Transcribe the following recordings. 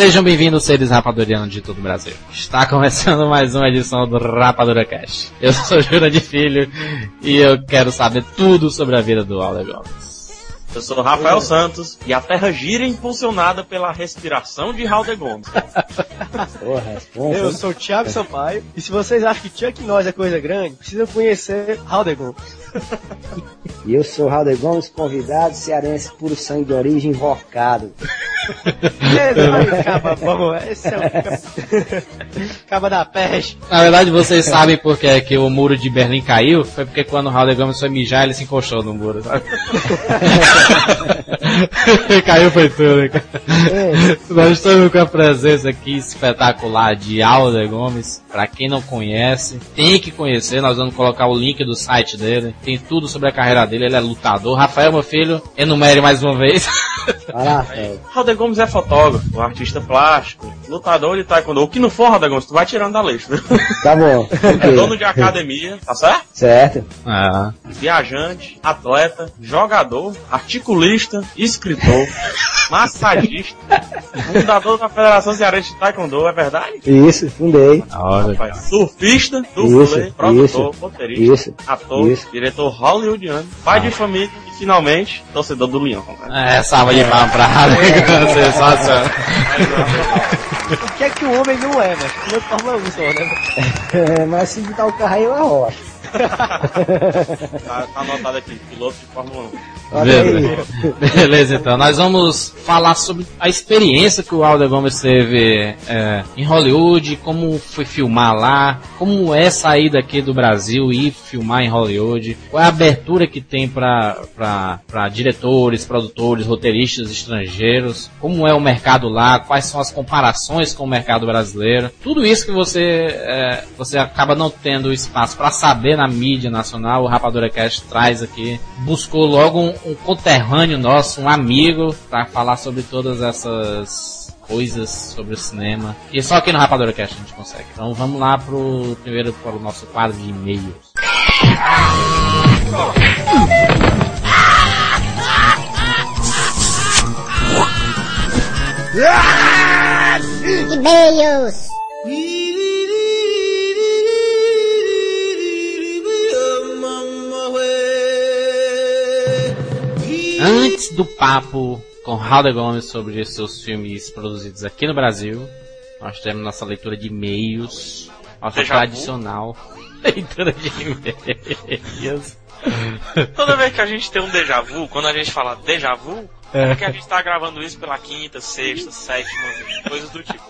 Sejam bem-vindos, seres rapadurianos de todo o Brasil. Está começando mais uma edição do Rapadura Cash. Eu sou Jura de Filho e eu quero saber tudo sobre a vida do Alder Gomes. Eu sou Rafael Santos e a Terra gira impulsionada pela respiração de Halder Gomes. Eu sou o Thiago Sampaio e se vocês acham que Chuck Norris é coisa grande, precisam conhecer Halder Gomes. E eu sou Halder Gomes, convidado cearense puro sangue de origem invocado. Caba bom, esse é o caba da peste. Na verdade, vocês sabem por que é que o muro de Berlim caiu? Foi porque quando o Halder Gomes foi mijar, ele se encostou no muro, sabe? caiu foi tudo, cara. Nós estamos com a presença aqui espetacular de Alder Gomes. Pra quem não conhece, tem que conhecer. Nós vamos colocar o link do site dele. Tem tudo sobre a carreira dele. Ele é lutador. Rafael, meu filho, enumere mais uma vez. Lá, Rafael. Halder Gomes é fotógrafo, artista plástico, lutador de taekwondo. O que não for Halder Gomes, tu vai tirando da lista. Tá bom. É dono de academia, tá certo? Certo. Ah, Viajante, atleta, jogador, articulista, escritor, massagista, fundador da Federação Cearense de Taekwondo, é verdade? Isso, fundei. olha. Surfista, dublê, produtor, roteirista, ator, isso. diretor hollywoodiano, pai de família finalmente torcedor do Leão. né? É, salva de palmas pra Alder Gomes. Sensacional. O que é que o homem não é, mas piloto de Fórmula 1 só, né? É, mas se botar o carro aí, eu arrocho. Tá, tá anotado aqui, piloto de Fórmula 1. Olha aí. Beleza. Beleza, então. Nós vamos falar sobre a experiência que o Alder Gomes teve é, em Hollywood, como foi filmar lá, como é sair daqui do Brasil e filmar em Hollywood, qual é a abertura que tem para diretores, produtores, roteiristas estrangeiros, como é o mercado lá, quais são as comparações com o mercado brasileiro. Tudo isso que você, é, você acaba não tendo espaço para saber na mídia nacional, o Rapadura Cast traz aqui. Buscou logo um, um conterrâneo nosso, um amigo, para falar sobre todas essas coisas sobre o cinema. E só aqui no Rapadura Cast a gente consegue. Então vamos lá pro primeiro para o nosso quadro de e-mails. E-mails. Antes do papo com Halder Gomes sobre seus filmes produzidos aqui no Brasil, nós temos nossa leitura de e-mails, nossa vu? tradicional leitura de e-mails. Toda vez que a gente tem um déjà vu, quando a gente fala déjà vu, é porque a gente tá gravando isso pela quinta, sexta, sétima, coisas do tipo.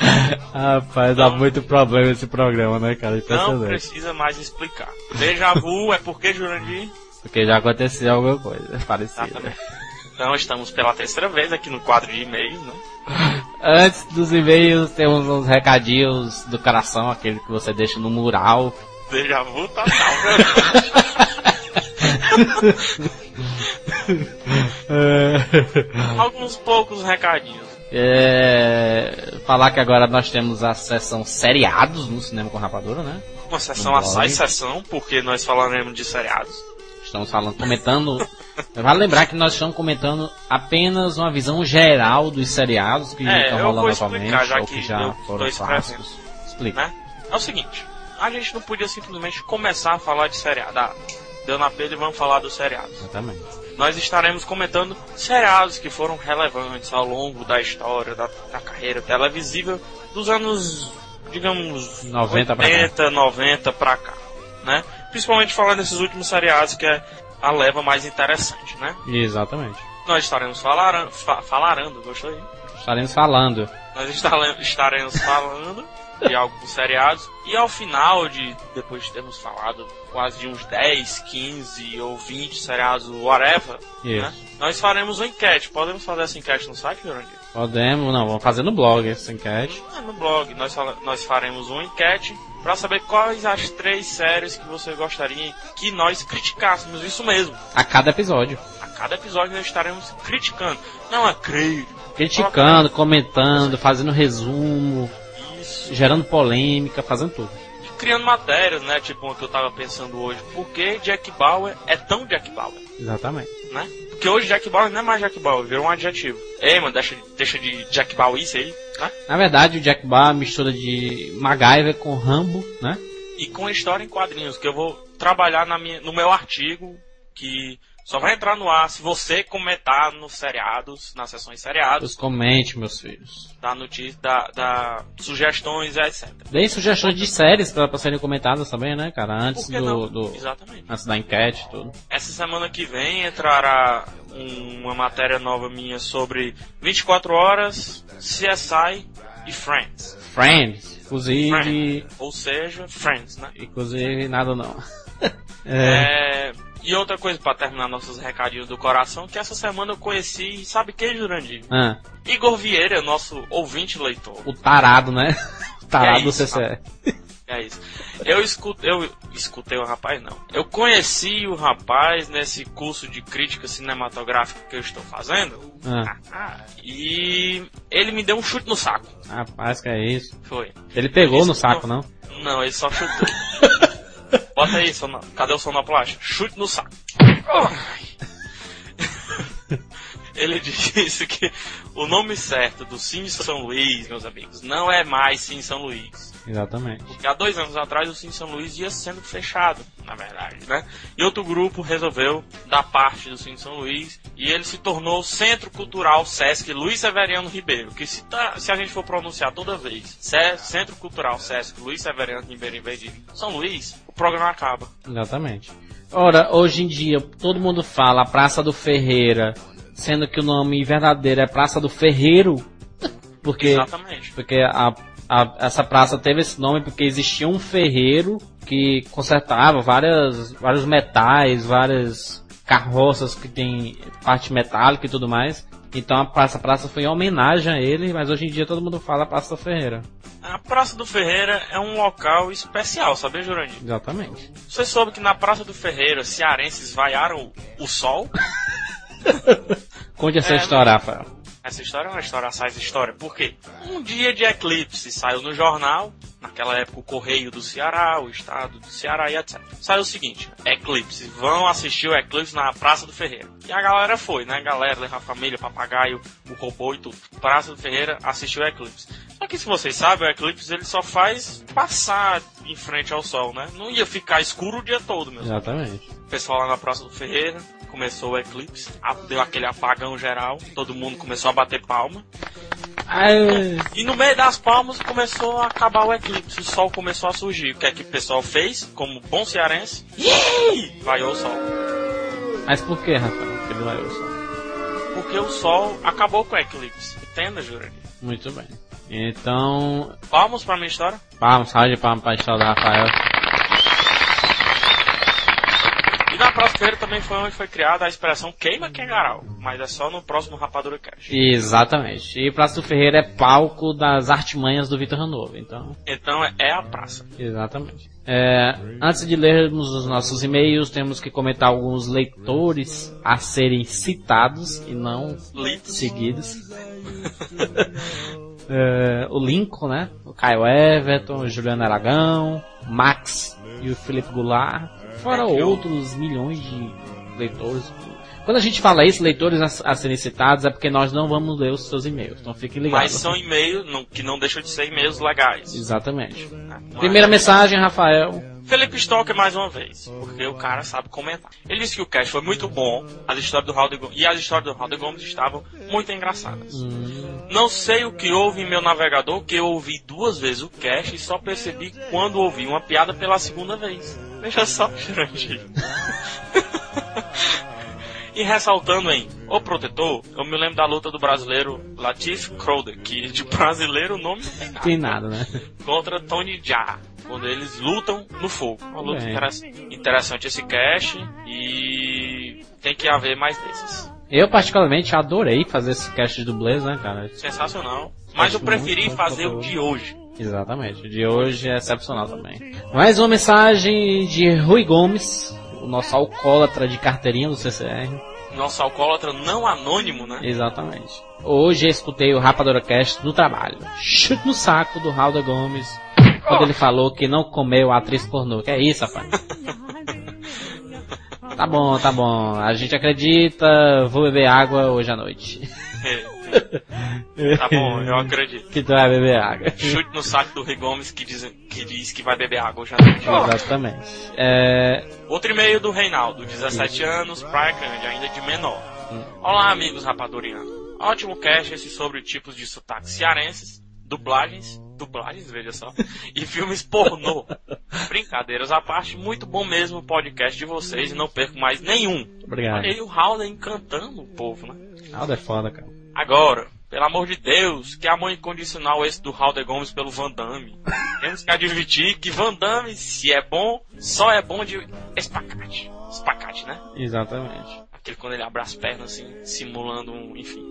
Rapaz, dá muito problema esse programa, né, cara? Não precisa mais explicar. Déjà vu é porque, Jurandir? Porque já aconteceu alguma coisa parecida. Exatamente. Então estamos pela terceira vez aqui no quadro de e-mails, né? Antes dos e-mails, temos uns recadinhos do coração, aquele que você deixa no mural. Déjà vu total, né? Alguns poucos recadinhos. É, falar que agora nós temos a sessão seriados no Cinema com Rapadura, né? Uma sessão Um assai blog. sessão, porque nós falaremos de seriados. Estamos falando, comentando. Vale lembrar que nós estamos comentando apenas uma visão geral dos seriados que É, estão rolando atualmente já ou que que já foram clássicos. Explica. né? É o seguinte, a gente não podia simplesmente começar a falar de seriado. Ah, deu na pele e vamos falar dos seriados. Exatamente. Nós estaremos comentando seriados que foram relevantes ao longo da história, da, da carreira televisiva dos anos, digamos, 90 pra cá. 80, 90 pra cá, né? Principalmente falando desses últimos seriados que é a leva mais interessante, né? Exatamente. Nós estaremos falarando, fa, falarando, gostou aí? Estaremos falando. Nós estale- estaremos falando de alguns seriados. E ao final de, depois de termos falado quase de uns 10, 15 ou 20 seriados, whatever, né? Nós faremos uma enquete. Podemos fazer essa enquete no site, Jurandir? Podemos, não, vamos fazer no blog essa enquete. Ah, no blog. Nós, nós faremos uma enquete para saber quais as três séries que você gostaria que nós criticássemos. Isso mesmo. A cada episódio. A cada episódio nós estaremos criticando. Não é crítico. Criticando, comentando, fazendo resumo, Isso. gerando polêmica, fazendo tudo. criando matérias, né? Tipo uma que eu tava pensando hoje. Por que Jack Bauer é tão Jack Bauer, Exatamente. né? Porque hoje Jack Bauer não é mais Jack Bauer, virou um adjetivo. Ei, mano, deixa, deixa de Jack Bauer isso aí, né? Na verdade, o Jack Bauer é mistura de MacGyver com Rambo, né? E com história em quadrinhos, que eu vou trabalhar na minha, no meu artigo, que só vai entrar no ar se você comentar nos seriados, nas sessões seriados, Os comente, meus filhos. da notícia, da, da sugestões, etc. Deem sugestões de séries pra, pra serem comentadas também, né, cara? Antes do, do- Exatamente. Antes da enquete e tudo. Essa semana que vem entrará um- uma matéria nova minha sobre 24 horas, CSI e Friends. Friends. Inclusive. Ou seja, Friends, né? Inclusive, nada não. é. É, e outra coisa pra terminar nossos recadinhos do coração, que essa semana eu conheci, sabe quem, Jurandir? Ah, Igor Vieira, nosso ouvinte leitor. o tarado, né? O tarado É do CCE. É isso. Eu escutei, eu escutei o rapaz, não. Eu conheci o rapaz nesse curso de crítica cinematográfica que eu estou fazendo. Ah, E ele me deu um chute no saco. rapaz, que é isso. Foi. Ele pegou Isso no saco, não? Não, ele só chutou. Bota aí, sono... cadê o sonoplasta? Chute no saco. Ele disse que o nome certo do Cine São Luís, meus amigos, não é mais Cine São Luís. Exatamente. Porque há dois anos atrás o Cine São Luís ia sendo fechado, na verdade, né? E outro grupo resolveu dar parte do Cine São Luís e ele se tornou o Centro Cultural Sesc Luiz Severiano Ribeiro, que se, tá- se a gente for pronunciar toda vez, Ce- Centro Cultural Sesc Luiz Severiano Ribeiro em vez de São Luís, o programa acaba. Exatamente. Ora, hoje em dia, todo mundo fala Praça do Ferreira, sendo que o nome verdadeiro é Praça do Ferreiro. Porque, Exatamente. porque a, a- essa praça teve esse nome porque existia um ferreiro que consertava várias, vários metais, várias carroças que tem parte metálica e tudo mais. Então a praça, a praça foi em homenagem a ele, mas hoje em dia todo mundo fala Praça do Ferreira. A Praça do Ferreira é um local especial, sabia, Jurandir? Exatamente. Você soube que na Praça do Ferreira, cearenses vaiaram o sol? Conte essa É, história, Rafael. Essa história é uma história assaz história. Por quê? Um dia de eclipse saiu no jornal, naquela época o Correio do Ceará, o Estado do Ceará e etc. Saiu o seguinte, eclipse, vão assistir o eclipse na Praça do Ferreira. E a galera foi, né? A galera a família, papagaio, o robô e tudo. Praça do Ferreira assistiu o eclipse. Só que se vocês sabem, o eclipse ele só faz passar em frente ao sol, né? Não ia ficar escuro o dia todo, meu. Exatamente. O pessoal lá na Praça do Ferreira começou o eclipse, deu aquele apagão geral, todo mundo começou a bater palma. Ai, E no meio das palmas começou a acabar o eclipse, o sol começou a surgir. O que é que o pessoal fez? Como bom cearense, Ih! vaiou o sol. mas por que, Rafael? Que ele vai o sol? Porque o sol acabou com o eclipse. Entenda, Jurandir? Muito bem. Então, Palmas pra minha história? palmas, salve de palmas para a história do Rafael. Ferreira também foi onde foi criada a expressão queima Kengarau. Mas é só no próximo Rapadura Cash. Exatamente. E Praça do Ferreira é palco das artimanhas do Vitor Ranovo, então, Então é- é a praça. exatamente. É, antes de lermos os nossos e-mails, temos que comentar alguns leitores a serem citados e não Litos. seguidos. É, o Lincoln, né? O Caio Everton, o Juliano Aragão, o Max e o Felipe Goulart. Fora É outros milhões de leitores. Quando a gente fala isso, leitores a, a serem citados, é porque nós não vamos ler os seus e-mails. Então fiquem Mas ligados. são e-mails que não deixam de ser e-mails legais. Exatamente. né? Primeira Mas- mensagem, Rafael. Felipe Stalker mais uma vez, porque o cara sabe comentar. Ele disse que o cast foi muito bom, as histórias do Raul Gomes, e as histórias do Raul Gomes estavam muito engraçadas. Não sei o que houve em meu navegador, que eu ouvi duas vezes o cast e só percebi quando ouvi uma piada pela segunda vez. Veja só, Jurandir. E ressaltando em O Protetor, eu me lembro da luta do brasileiro Latif Crowder, que de brasileiro o nome não tem nada Tem nada, né? contra Tony Jaa, quando eles lutam no fogo. Uma luta Bem. interessa- interessante esse cast e tem que haver mais desses. Eu particularmente adorei fazer esse cast de dublês, né, cara? Sensacional. Mas eu preferi fazer o de hoje. Exatamente. O de hoje é excepcional também. Mais uma mensagem de Rui Gomes, o nosso alcoólatra de carteirinha do CCR. Nosso alcoólatra não anônimo, né? Exatamente. Hoje eu escutei o Rapadura Cast no trabalho. Chute no saco do Raul Gomes. Quando ele falou que não comeu a atriz pornô. Que é isso, rapaz? Tá bom, tá bom. A gente acredita, vou beber água hoje à noite. Tá bom, eu acredito. Que tu vai beber água. Chute no saco do Rui Gomes que diz que, diz que vai beber água noite. Exatamente. É, Outro e-mail do Reinaldo, 17 anos, Praia Grande, ainda de menor. Olá, amigos rapadurianos. Ótimo cast esse sobre tipos de sotaques cearenses, dublagens, dublagens, veja só, e filmes pornô. Brincadeiras à parte, muito bom mesmo o podcast de vocês e não perco mais nenhum. obrigado. Olha aí o Howden encantando o povo, né? Aldo é foda, cara. Agora, pelo amor de Deus, que amor incondicional esse do Halder Gomes pelo Van Damme. Temos que admitir que Van Damme, se é bom, só é bom de espacate. Espacate, né? Exatamente. Aquele quando ele abre as pernas assim, simulando um, enfim.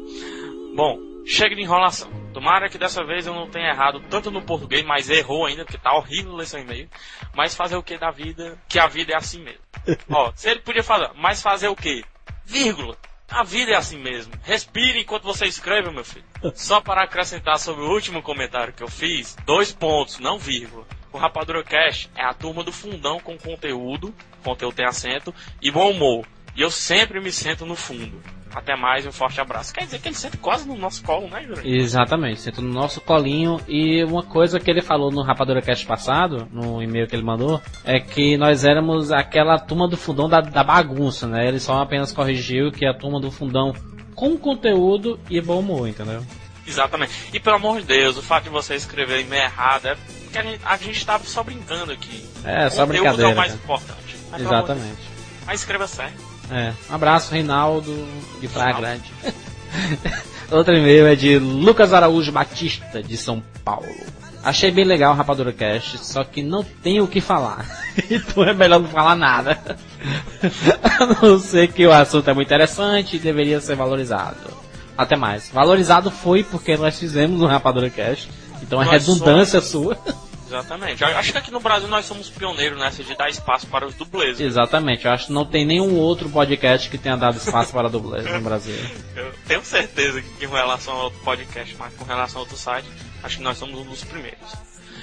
Bom, chega de enrolação. Tomara que dessa vez eu não tenha errado tanto no português, mas errou ainda, porque tá horrível ler seu e-mail. Mas fazer o que da vida? Que a vida é assim mesmo. Ó, se ele podia falar, mas fazer o que? Vírgula. A vida é assim mesmo. Respire enquanto você escreve, meu filho. Só para acrescentar sobre o último comentário que eu fiz, dois pontos, não vírgula. O Rapadura Cash é a turma do fundão com conteúdo, conteúdo tem acento, e bom humor. E eu sempre me sento no fundo. Até mais um forte abraço. Quer dizer que ele senta quase no nosso colo, né, Jurandir? Exatamente, senta no nosso colinho. E uma coisa que ele falou no Rapadura Cast passado, no e-mail que ele mandou, é que nós éramos aquela turma do fundão da, da bagunça, né? Ele só apenas corrigiu que é a turma do fundão com conteúdo e bom humor, entendeu? Exatamente. E pelo amor de Deus, o fato de você escrever e-mail errado é porque a gente, a gente tava só brincando aqui. É, só o conteúdo brincadeira. é o mais cara. importante. Mas, Exatamente. Mas escreva certo. É. Um abraço, Reinaldo, de Praia. Grande. Outro e-mail é de Lucas Araújo Batista, de São Paulo. Achei bem legal o Rapadura Cast, só que não tenho o que falar. então é melhor não falar nada. A não ser que o assunto é muito interessante e deveria ser valorizado. Até mais. Valorizado foi porque nós fizemos um Rapadura Cast. Então é redundância sua. Exatamente. Eu Acho que aqui no Brasil nós somos pioneiros nessa de dar espaço para os dublês. Exatamente. Eu acho que não tem nenhum outro podcast que tenha dado espaço para dublês no Brasil. Eu tenho certeza que com relação ao outro podcast, mas com relação ao outro site, acho que nós somos um dos primeiros.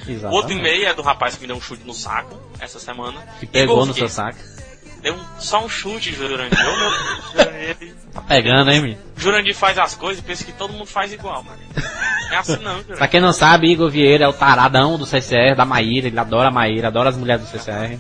O Exatamente. outro e-mail é do rapaz que me deu um chute no saco essa semana. Que pegou Igor no seu saco. Deu um- só um chute, Jurandir. Ô, meu Jurandir, Tá pegando, hein, menino? Jurandir faz as coisas e pensa que todo mundo faz igual, mano. É assim não, Pra Jurandir. quem não sabe, Igor Vieira é o taradão do CCR, da Maíra, ele adora a Maíra, adora as mulheres do CCR.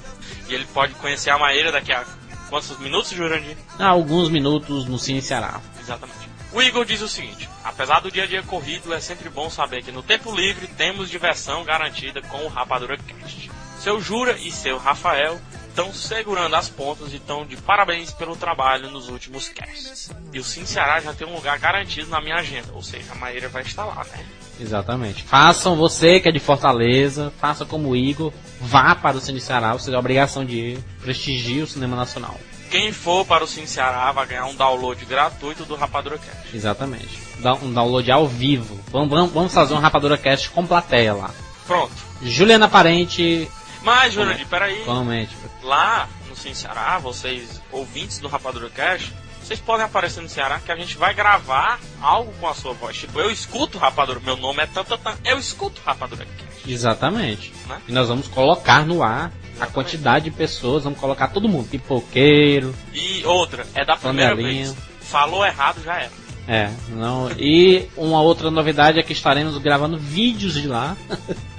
E ele pode conhecer a Maíra daqui a quantos minutos, Jurandir? Há alguns minutos no Cine Ceará. Exatamente. O Igor diz o seguinte: apesar do dia a dia corrido, é sempre bom saber que no tempo livre temos diversão garantida com o Rapadura Cast. Seu Jura e seu Rafael estão segurando as pontas e estão de parabéns pelo trabalho nos últimos casts. E o Sim Ceará já tem um lugar garantido na minha agenda, ou seja, a Maíra vai estar lá, né? Exatamente. Façam você que é de Fortaleza, faça como o Igor, vá para o Cine Ceará, você tem a obrigação de ir, prestigie o cinema nacional. Quem for para o Sim Ceará vai ganhar um download gratuito do Rapadura Cast. Exatamente. Dá um download ao vivo. Vamos, vamos, vamos fazer um Rapadura Cast com plateia lá. Pronto. Juliana Parente, Mas, Jurandir, peraí. comente. lá no Sim Ceará, vocês ouvintes do Rapadura Cash, vocês podem aparecer no Ceará que a gente vai gravar algo com a sua voz. Tipo, eu escuto Rapadura, meu nome é tanto, eu escuto Rapadura Cash. Exatamente. Né? E nós vamos colocar no ar a quantidade de pessoas, vamos colocar todo mundo, pipoqueiro, E outra, é da primeira Panelinha. vez. Falou errado, já era. É, não. E uma outra novidade é que estaremos gravando vídeos de lá.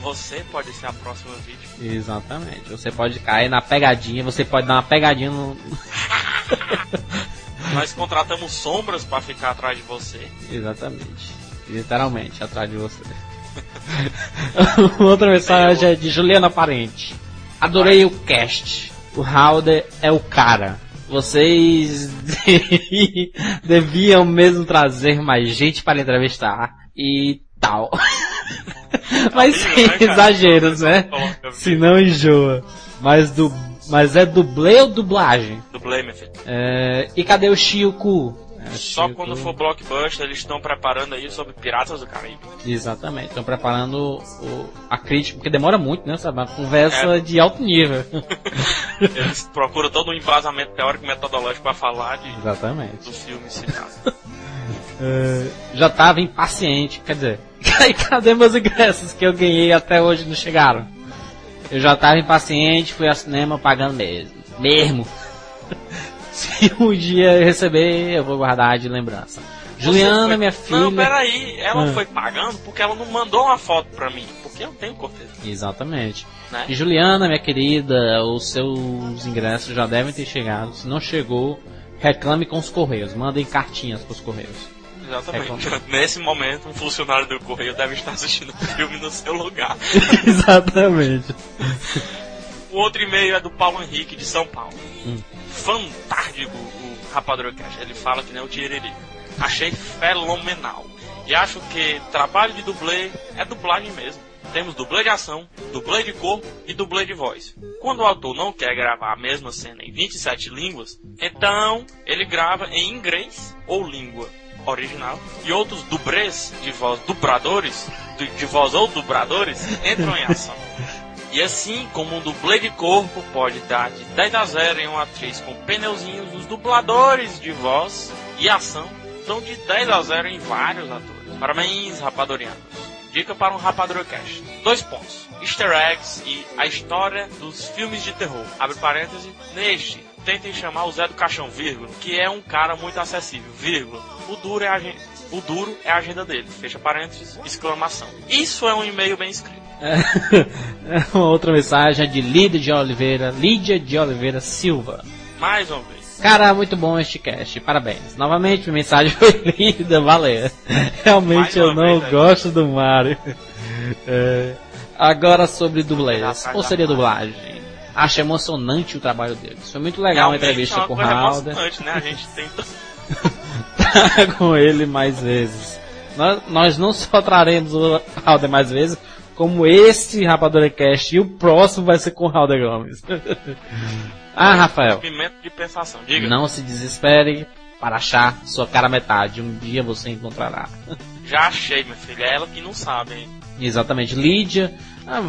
Você pode ser a próxima vídeo. Exatamente. Você pode cair na pegadinha, você pode dar uma pegadinha no. Nós contratamos sombras pra ficar atrás de você. Exatamente. Literalmente, atrás de você. outra mensagem é de Juliana Parente. Adorei o cast. O Halder é o cara. Vocês deviam mesmo trazer mais gente para entrevistar e tal. Mas sem né, exageros, né? Se não enjoa. Mas, du... Mas é dublê ou dublagem? Dublê, meu filho. É, E cadê o Chico? É, Só quando for blockbuster, eles estão preparando aí sobre Piratas do Caribe. Exatamente, estão preparando o- a crítica, porque demora muito, né? Sabe? Uma conversa de alto nível. Eles procuram todo um embasamento teórico e metodológico pra falar de, Exatamente. do filme citado. Já tava impaciente, quer dizer, e cadê meus ingressos que eu ganhei até hoje não chegaram? Eu já tava impaciente, fui ao cinema pagando mesmo. Mesmo. Se um dia eu receber, eu vou guardar de lembrança. Juliana, foi- minha filha. Não, peraí, ela Ah. foi pagando porque ela não mandou uma foto pra mim. Porque eu tenho cortesia, Exatamente. né? E Juliana, minha querida, os seus ingressos já devem ter chegado. Se não chegou, reclame com os correios. Mandem cartinhas pros correios. Exatamente. Nesse momento, um funcionário do correio deve estar assistindo o filme no seu lugar. Exatamente. O outro e-mail é do Paulo Henrique, de São Paulo. Hum. Fantástico o Rapadura Cash. Ele fala que nem o Tiriri. Achei fenomenal. E acho que trabalho de dublê é dublagem mesmo. Temos dublê de ação, dublê de corpo e dublê de voz. Quando o autor não quer gravar a mesma cena em 27 línguas, então ele grava em inglês ou língua original e outros dublês de voz dubradores, de, de voz ou dubradores, entram em ação. E assim como um dublê de corpo pode dar de 10 a 0 em uma atriz com pneuzinhos, os dubladores de voz e ação dão de 10 a 0 em vários atores. Parabéns, rapadorianos. Dica para um Rapadura Cash. Dois pontos. Easter eggs e a história dos filmes de terror. Abre parêntese. Neste, tentem chamar o Zé do Caixão, vírgula, que é um cara muito acessível, vírgula. O duro é a agenda, o duro é a agenda dele. Fecha parênteses, exclamação. Isso é um e-mail bem escrito. É, Uma outra mensagem é de Lídia de Oliveira, Lídia de Oliveira Silva. Mais uma vez. Cara, muito bom este cast, parabéns. Novamente, minha mensagem foi linda, valeu. Realmente eu não vez, né? gosto do Mario. É, agora sobre dublês, ou seria dublagem? Acho emocionante o trabalho deles. Foi muito legal a Realmente entrevista é com o Halder. emocionante, né? A gente tenta com ele mais vezes. Nós, nós não só traremos o Halder mais vezes, como esse Rapadura Cast e o próximo vai ser com o Halder Gomes. ah, Rafael, pimenta de pensação. Diga. não se desespere para achar sua cara metade. Um dia você encontrará. Já achei, minha filha. É ela que não sabe, hein? Exatamente, Lídia. Ah,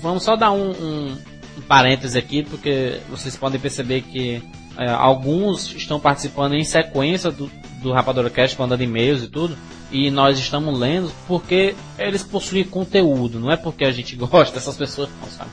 vamos só dar um, um, um parêntese aqui, porque vocês podem perceber que é, alguns estão participando em sequência do, do Rapadura Cast, mandando e-mails e tudo. E nós estamos lendo porque eles possuem conteúdo, não é porque a gente gosta dessas pessoas, não, sabe?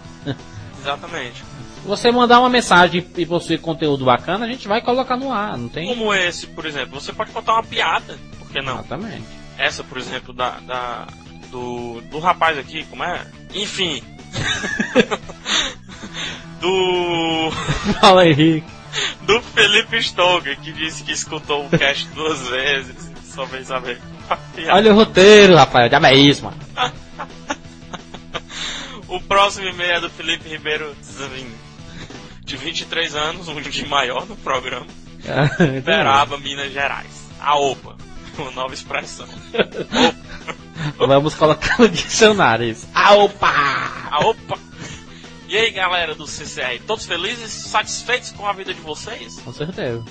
Exatamente. Você mandar uma mensagem e possuir conteúdo bacana, a gente vai colocar no ar, não tem? Como esse, por exemplo, você pode botar uma piada. Por que não? Exatamente. Essa, por exemplo, da, da- do, do rapaz aqui, como é? Enfim. do. Fala Henrique. Do Felipe Stoger, que disse que escutou o cast duas vezes. Só veio saber. Olha o roteiro. Já é isso, mano. O próximo e-mail é do Felipe Ribeiro Zavin, de 23 anos, um de maior no programa. Uberaba, Minas Gerais. A OPA, uma nova expressão. Vamos colocar no dicionário isso. Ah, opa! A OPA! E aí, galera do CCR, todos felizes satisfeitos com a vida de vocês? Com certeza.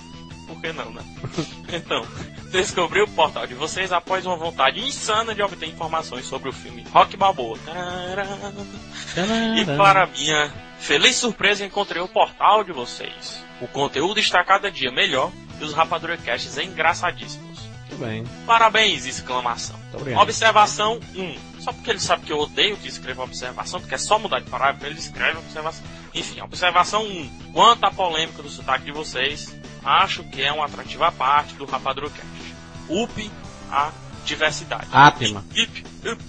Por que não, né? Então, descobri o portal de vocês após uma vontade insana de obter informações sobre o filme Rock Balboa. E para minha feliz surpresa, encontrei o portal de vocês. O conteúdo está cada dia melhor e os Rapadura Casts engraçadíssimos. Muito bem. Parabéns! Exclamação. Observação 1. Só porque ele sabe que eu odeio que escreva observação, porque é só mudar de parágrafo, ele escreve observação. Enfim, observação 1. Quanto à polêmica do sotaque de vocês, acho que é um atrativo à parte do Rapadura Cast. UP a diversidade. Ápima. Ip, up.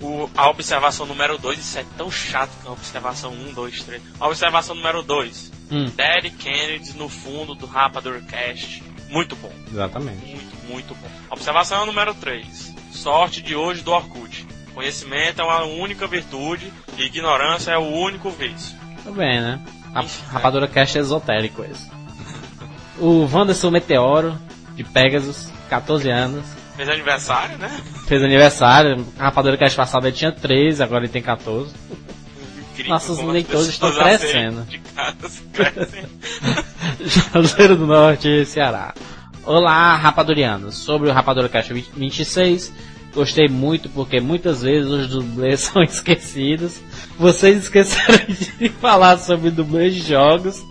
O, a observação número 2, isso é tão chato que é a observação 1, 2, 3. A observação número 2. Hum, Daddy Kennedy no fundo do Rapadura Cast. Muito bom. exatamente. Muito, muito bom. Observação número 3. Sorte de hoje do Orkut. Conhecimento é uma única virtude e ignorância é o único vício. Muito bem, né? A Rapadura Cash é esotérico esse. O Wanderson Meteoro, de Pegasus, 14 anos. Fez aniversário, né? Fez aniversário. A Rapadura Cash passada ele tinha 13, agora ele tem 14. Incrível Nossos leitores estão crescendo. de casa, crescem. Juazeiro do Norte, Ceará. Olá, rapadurianos. Sobre o Rapadura Caixa 26, gostei muito porque muitas vezes os dublês são esquecidos. Vocês esqueceram de falar sobre dublês de jogos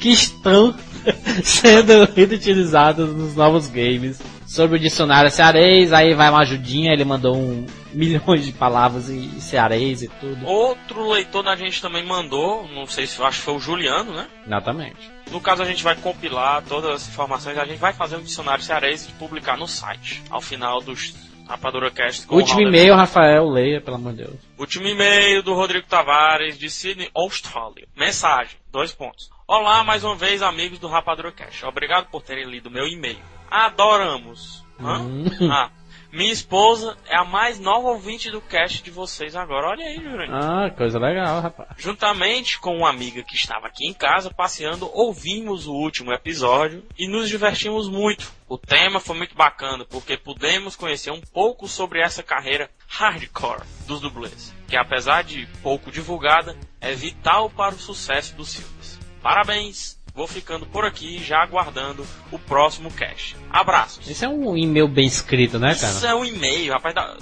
que estão sendo utilizados nos novos games. Sobre o dicionário cearês, aí vai uma ajudinha, ele mandou um milhões de palavras em cearês e tudo. Outro leitor da gente também mandou, não sei se acho que foi o Juliano, né? Exatamente. No caso, a gente vai compilar todas as informações, a gente vai fazer um dicionário cearense e publicar no site, ao final dos Rapadura Cast. com Último e-mail, Rafael, leia, pelo amor de Deus. Último e-mail do Rodrigo Tavares, de Sydney, Austrália. Mensagem, dois pontos. Olá, mais uma vez, amigos do Rapadura Cash. Obrigado por terem lido meu e-mail. Adoramos. Hã? Hum. Ah, minha esposa é a mais nova ouvinte do cast de vocês agora. Olha aí, Jurandir. Ah, coisa legal, rapaz. Juntamente com uma amiga que estava aqui em casa passeando, ouvimos o último episódio e nos divertimos muito. O tema foi muito bacana porque pudemos conhecer um pouco sobre essa carreira hardcore dos dublês, que apesar de pouco divulgada, é vital para o sucesso dos filmes. Parabéns! Vou ficando por aqui já aguardando o próximo cast. Abraços! Isso é um e-mail bem escrito, né, cara? Isso é um e-mail, rapaz. Da...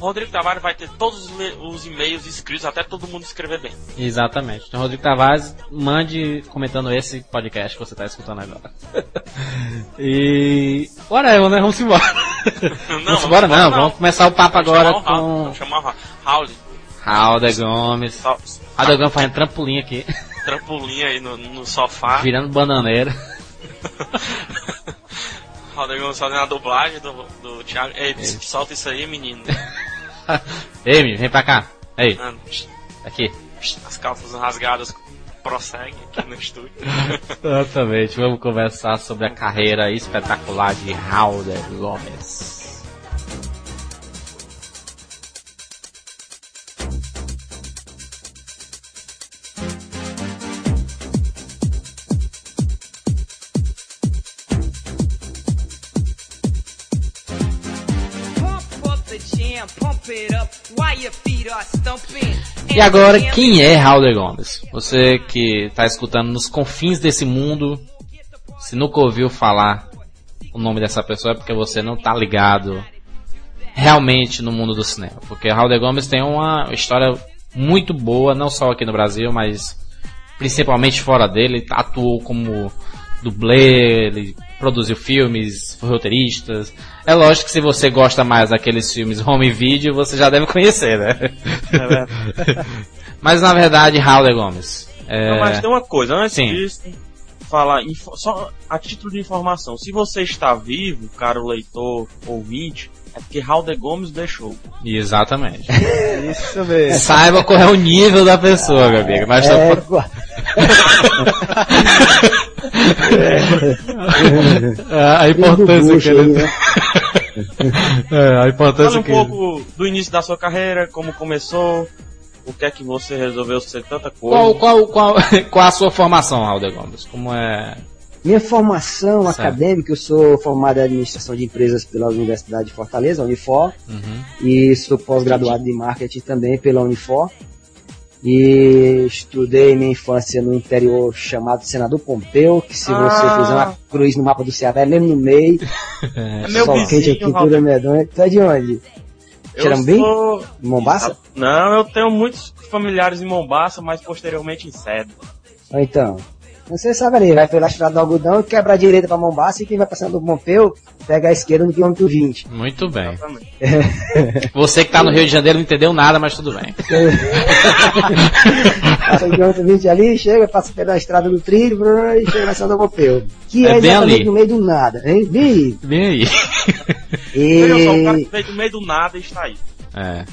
Rodrigo Tavares vai ter todos os e-mails escritos até todo mundo escrever bem. Exatamente. Então, Rodrigo Tavares, mande comentando esse podcast que você está escutando agora. e. Whatever, né? Vamos embora. vamos embora, não. Vamos começar o papo agora Vamos chamar Raul, com Vamos chamar Raul. Raul Gomes. Raul Gomes fazendo trampolim aqui, Trampolim aí no, no sofá. virando bananeira. Rodrigo fazendo a dublagem do, do Thiago. Ei, solta isso aí, menino. Ei, menino, vem pra cá. Ei, Ah, aqui. As calças rasgadas prosseguem aqui no estúdio. Exatamente. Vamos conversar sobre a carreira espetacular de Raul Gomes. E agora, quem é Raul Gomes? Você que está escutando nos confins desse mundo, se nunca ouviu falar o nome dessa pessoa é porque você não tá ligado realmente no mundo do cinema. Porque Raul Gomes tem uma história muito boa, não só aqui no Brasil, mas principalmente fora dele. Ele atuou como dublê, ele produziu filmes, foi roteirista. É lógico que se você gosta mais daqueles filmes home video, você já deve conhecer, né? Mas na verdade, Raul Gomes. É... Não, mas tem uma coisa, antes Sim. disso, falar, só a título de informação, se você está vivo, caro leitor, ouvinte, é porque Raul de Gomes deixou. Exatamente. Isso mesmo. Saiba qual é o nível da pessoa, meu amigo. Nós É, pô, É, a importância que bucho aí, ele... né? É, a importância Fala um que pouco do início da sua carreira, como começou, o que é que você resolveu ser tanta Qual, coisa. qual, qual, qual a sua formação, Raul Gomes? Como é... Minha formação Certo. acadêmica, eu sou formado em administração de empresas pela Universidade de Fortaleza, Unifor, Uhum. e sou pós-graduado em marketing também pela Unifor. E estudei minha infância no interior chamado Senador Pompeu, que se Ah. você fizer uma cruz no mapa do Ceará, é mesmo no meio, É meu sol quente, vizinho, a pintura Raul. medonha. Tu é de onde? Eu Xerambim? sou... Mombasa? Não, eu tenho muitos familiares em Mombasa, mas posteriormente em Cedo. Então, você sabe ali, vai pela estrada do algodão, quebra a direita pra Mombasa e quem vai passando do Pompeu, pega a esquerda no quilômetro 20. Muito bem. Exatamente. Você que tá no Rio de Janeiro não entendeu nada, mas tudo bem. Passa o quilômetro 20 ali, chega, passa pela estrada do trilho brrr, e chega na São Pompeu. Que É é, bem exatamente ali. no meio do nada, hein? Bem, Vem aí. Veja só, o cara e... que veio do meio do nada e está aí. É.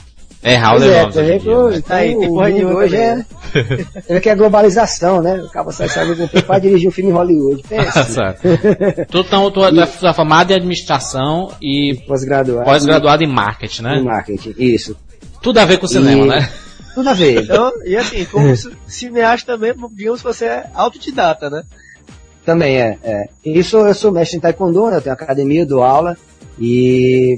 É Raul é, Gomes hoje em tem, dia, pô, né? então, Aí, tem o porra mundo nenhuma hoje é... Ele quer globalização, né? O cara sai sabe do para dirigir um filme em Hollywood. Tá Pensa. Tu, então, tu é tu é formado em administração e Pós-graduado. pós-graduado em marketing, Em né? marketing, isso. Tudo a ver com cinema, E- né? Tudo a ver. Então, e assim, como ci- cineasta também, digamos que você é autodidata, né? Também é. é. Isso eu sou mestre em taekwondo, né? eu tenho academia, dou aula e,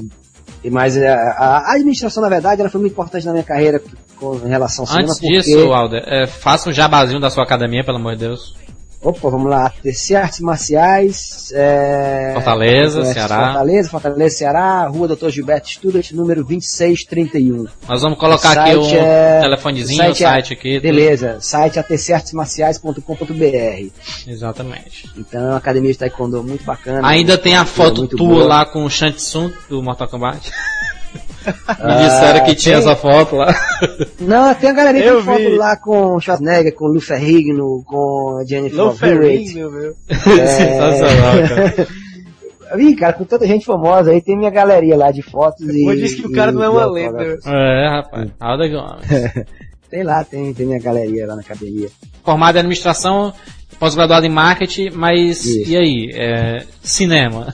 e mas é, a, administração na verdade ela foi muito importante na minha carreira com relação ao cinema Antes porque disso, Alder, é, faça um jabazinho da sua academia, pelo amor de Deus. Opa vamos lá TC Artes Marciais é, Fortaleza, é, Ceará. Fortaleza Fortaleza Ceará Rua Dr Gilberto Student número 2631 Nós vamos colocar O aqui um site é- telefonezinho, o o site é- site aqui. tudo. beleza site atcartesmarciais.com.br Exatamente. então é uma academia de taekwondo muito bacana Ainda tem a foto muito tua boa. lá com o Shang Tsung do Mortal Kombat. Me disseram que tinha tem- essa foto lá. Não, tem a galeria Eu de foto vi. lá com o Schwarzenegger, com o Lou Ferrigno, com a Jennifer Hewitt. Ferrigno, meu. Sensacional, cara. Ih, cara, com tanta gente famosa aí, tem minha galeria lá de fotos e... Depois disse que o cara não é uma lenda. É, rapaz. Alda Gomes. Tem lá, tem, tem minha galeria lá na academia. Formado em administração, pós-graduado em marketing, mas Isso. e aí? É, cinema.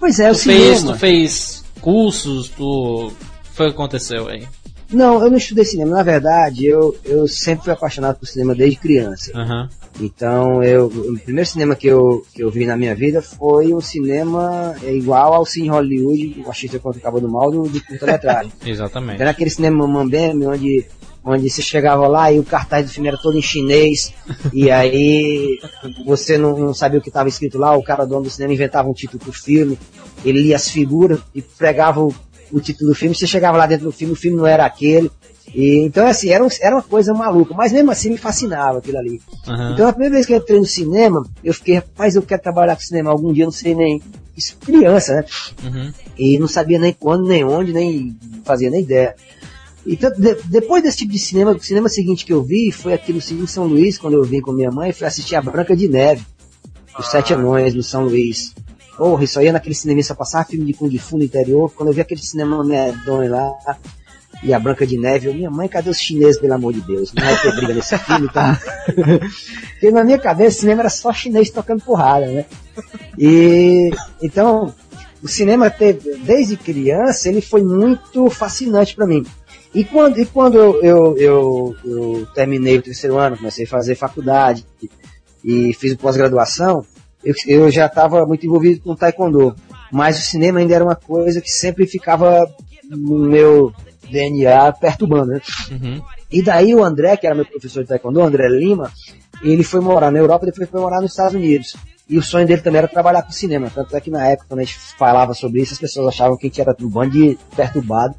Pois é, o tu, fez, cinema. tu fez cursos, tu. Foi o que aconteceu aí? Não, eu não estudei cinema. Na verdade, eu, eu sempre fui apaixonado por cinema desde criança. Aham. Então, eu, o primeiro cinema que eu, que eu vi na minha vida foi um cinema é, igual ao Cine Hollywood, o Artista contra o Cabo do Mal, do, do curta-metragem. Exatamente. Era aquele cinema Mambembe, onde, onde você chegava lá e o cartaz do filme era todo em chinês, e aí você não, não sabia o que estava escrito lá, o cara dono do cinema inventava um título pro filme, ele lia as figuras e pregava o, o título do filme, você chegava lá dentro do filme, o filme não era aquele. E, então, assim, era, um- era uma coisa maluca, mas mesmo assim me fascinava aquilo ali. Aham. Então, a primeira vez que eu entrei no cinema, eu fiquei, rapaz, eu quero trabalhar com cinema algum dia, eu não sei nem. Isso, criança, né? Uhum. E não sabia nem quando, nem onde, nem fazia nem ideia. Então, de- depois desse tipo de cinema, o cinema seguinte que eu vi foi aqui no Cine São Luís, quando eu vim com minha mãe, fui assistir a Branca de Neve, Os Sete Anões, no São Luís. Porra, isso aí ia naquele cinema, só passava filme de Kung Fu no interior, quando eu vi aquele cinema medonho lá, e a Branca de Neve, eu, minha mãe, cadê os chineses, pelo amor de Deus? Não vai ter briga nesse filme, tá? Porque na minha cabeça o cinema era só chinês tocando porrada, né? E, então, o cinema teve, desde criança, ele foi muito fascinante para mim. E quando, e quando eu, eu, eu, eu terminei o terceiro ano, comecei a fazer faculdade e fiz pós-graduação, eu, eu já estava muito envolvido com taekwondo. Mas o cinema ainda era uma coisa que sempre ficava no meu DNA perturbando, né? Uhum. E daí o André, que era meu professor de taekwondo, André Lima, ele foi morar na Europa e depois foi morar nos Estados Unidos. E o sonho dele também era trabalhar com cinema. Tanto é que na época, quando a gente falava sobre isso, as pessoas achavam que a gente era um bando de perturbado,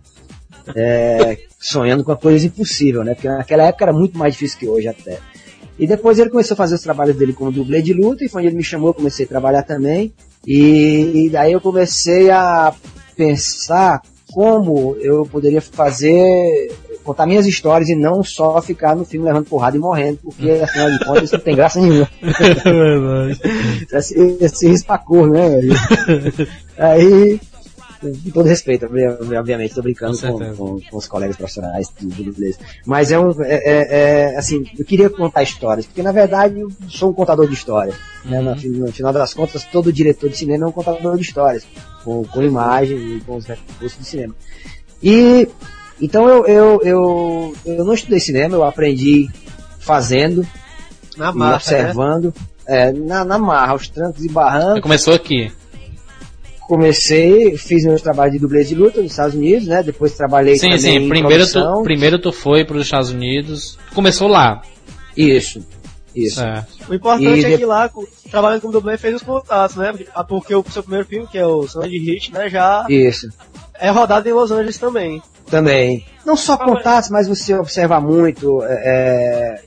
é, sonhando com uma coisa impossível, né? Porque naquela época era muito mais difícil que hoje até. E depois ele começou a fazer os trabalhos dele como dublê de luta, e foi onde ele me chamou, eu comecei a trabalhar também. E, e daí eu comecei a pensar como eu poderia fazer, contar minhas histórias e não só ficar no filme levando porrada e morrendo, porque afinal de contas isso não tem graça nenhuma. É verdade. Esse, esse rispacor, né? velho? Aí, com todo respeito, obvi- obviamente, tô brincando Com com, com- com os colegas profissionais do do inglês. Mas é um, é, é- é, assim, eu queria contar histórias, porque na verdade eu sou um contador de histórias. né? No, fi- no final das contas, todo diretor de cinema é um contador de histórias, com, com imagem e com os recursos de cinema. E, então eu, eu, eu, eu não estudei cinema, eu aprendi fazendo, Na marcha, né? observando, é, na, na marra, aos trancos e barrancos. Começou aqui. Comecei, fiz meus trabalhos de dublê de luta nos Estados Unidos, né? Depois trabalhei Sim, também sim. em Primeiro produção. tu, primeiro tu foi para os Estados Unidos. Começou lá. Isso, isso. Certo. O importante E é de- que lá, trabalhando como dublê, fez os contatos, né? Porque- Porque o seu primeiro filme, que é o Sonho de Hit, né? Já Isso. é rodado em Los Angeles também. Também. Não só contatos, mas você observa muito, é, é,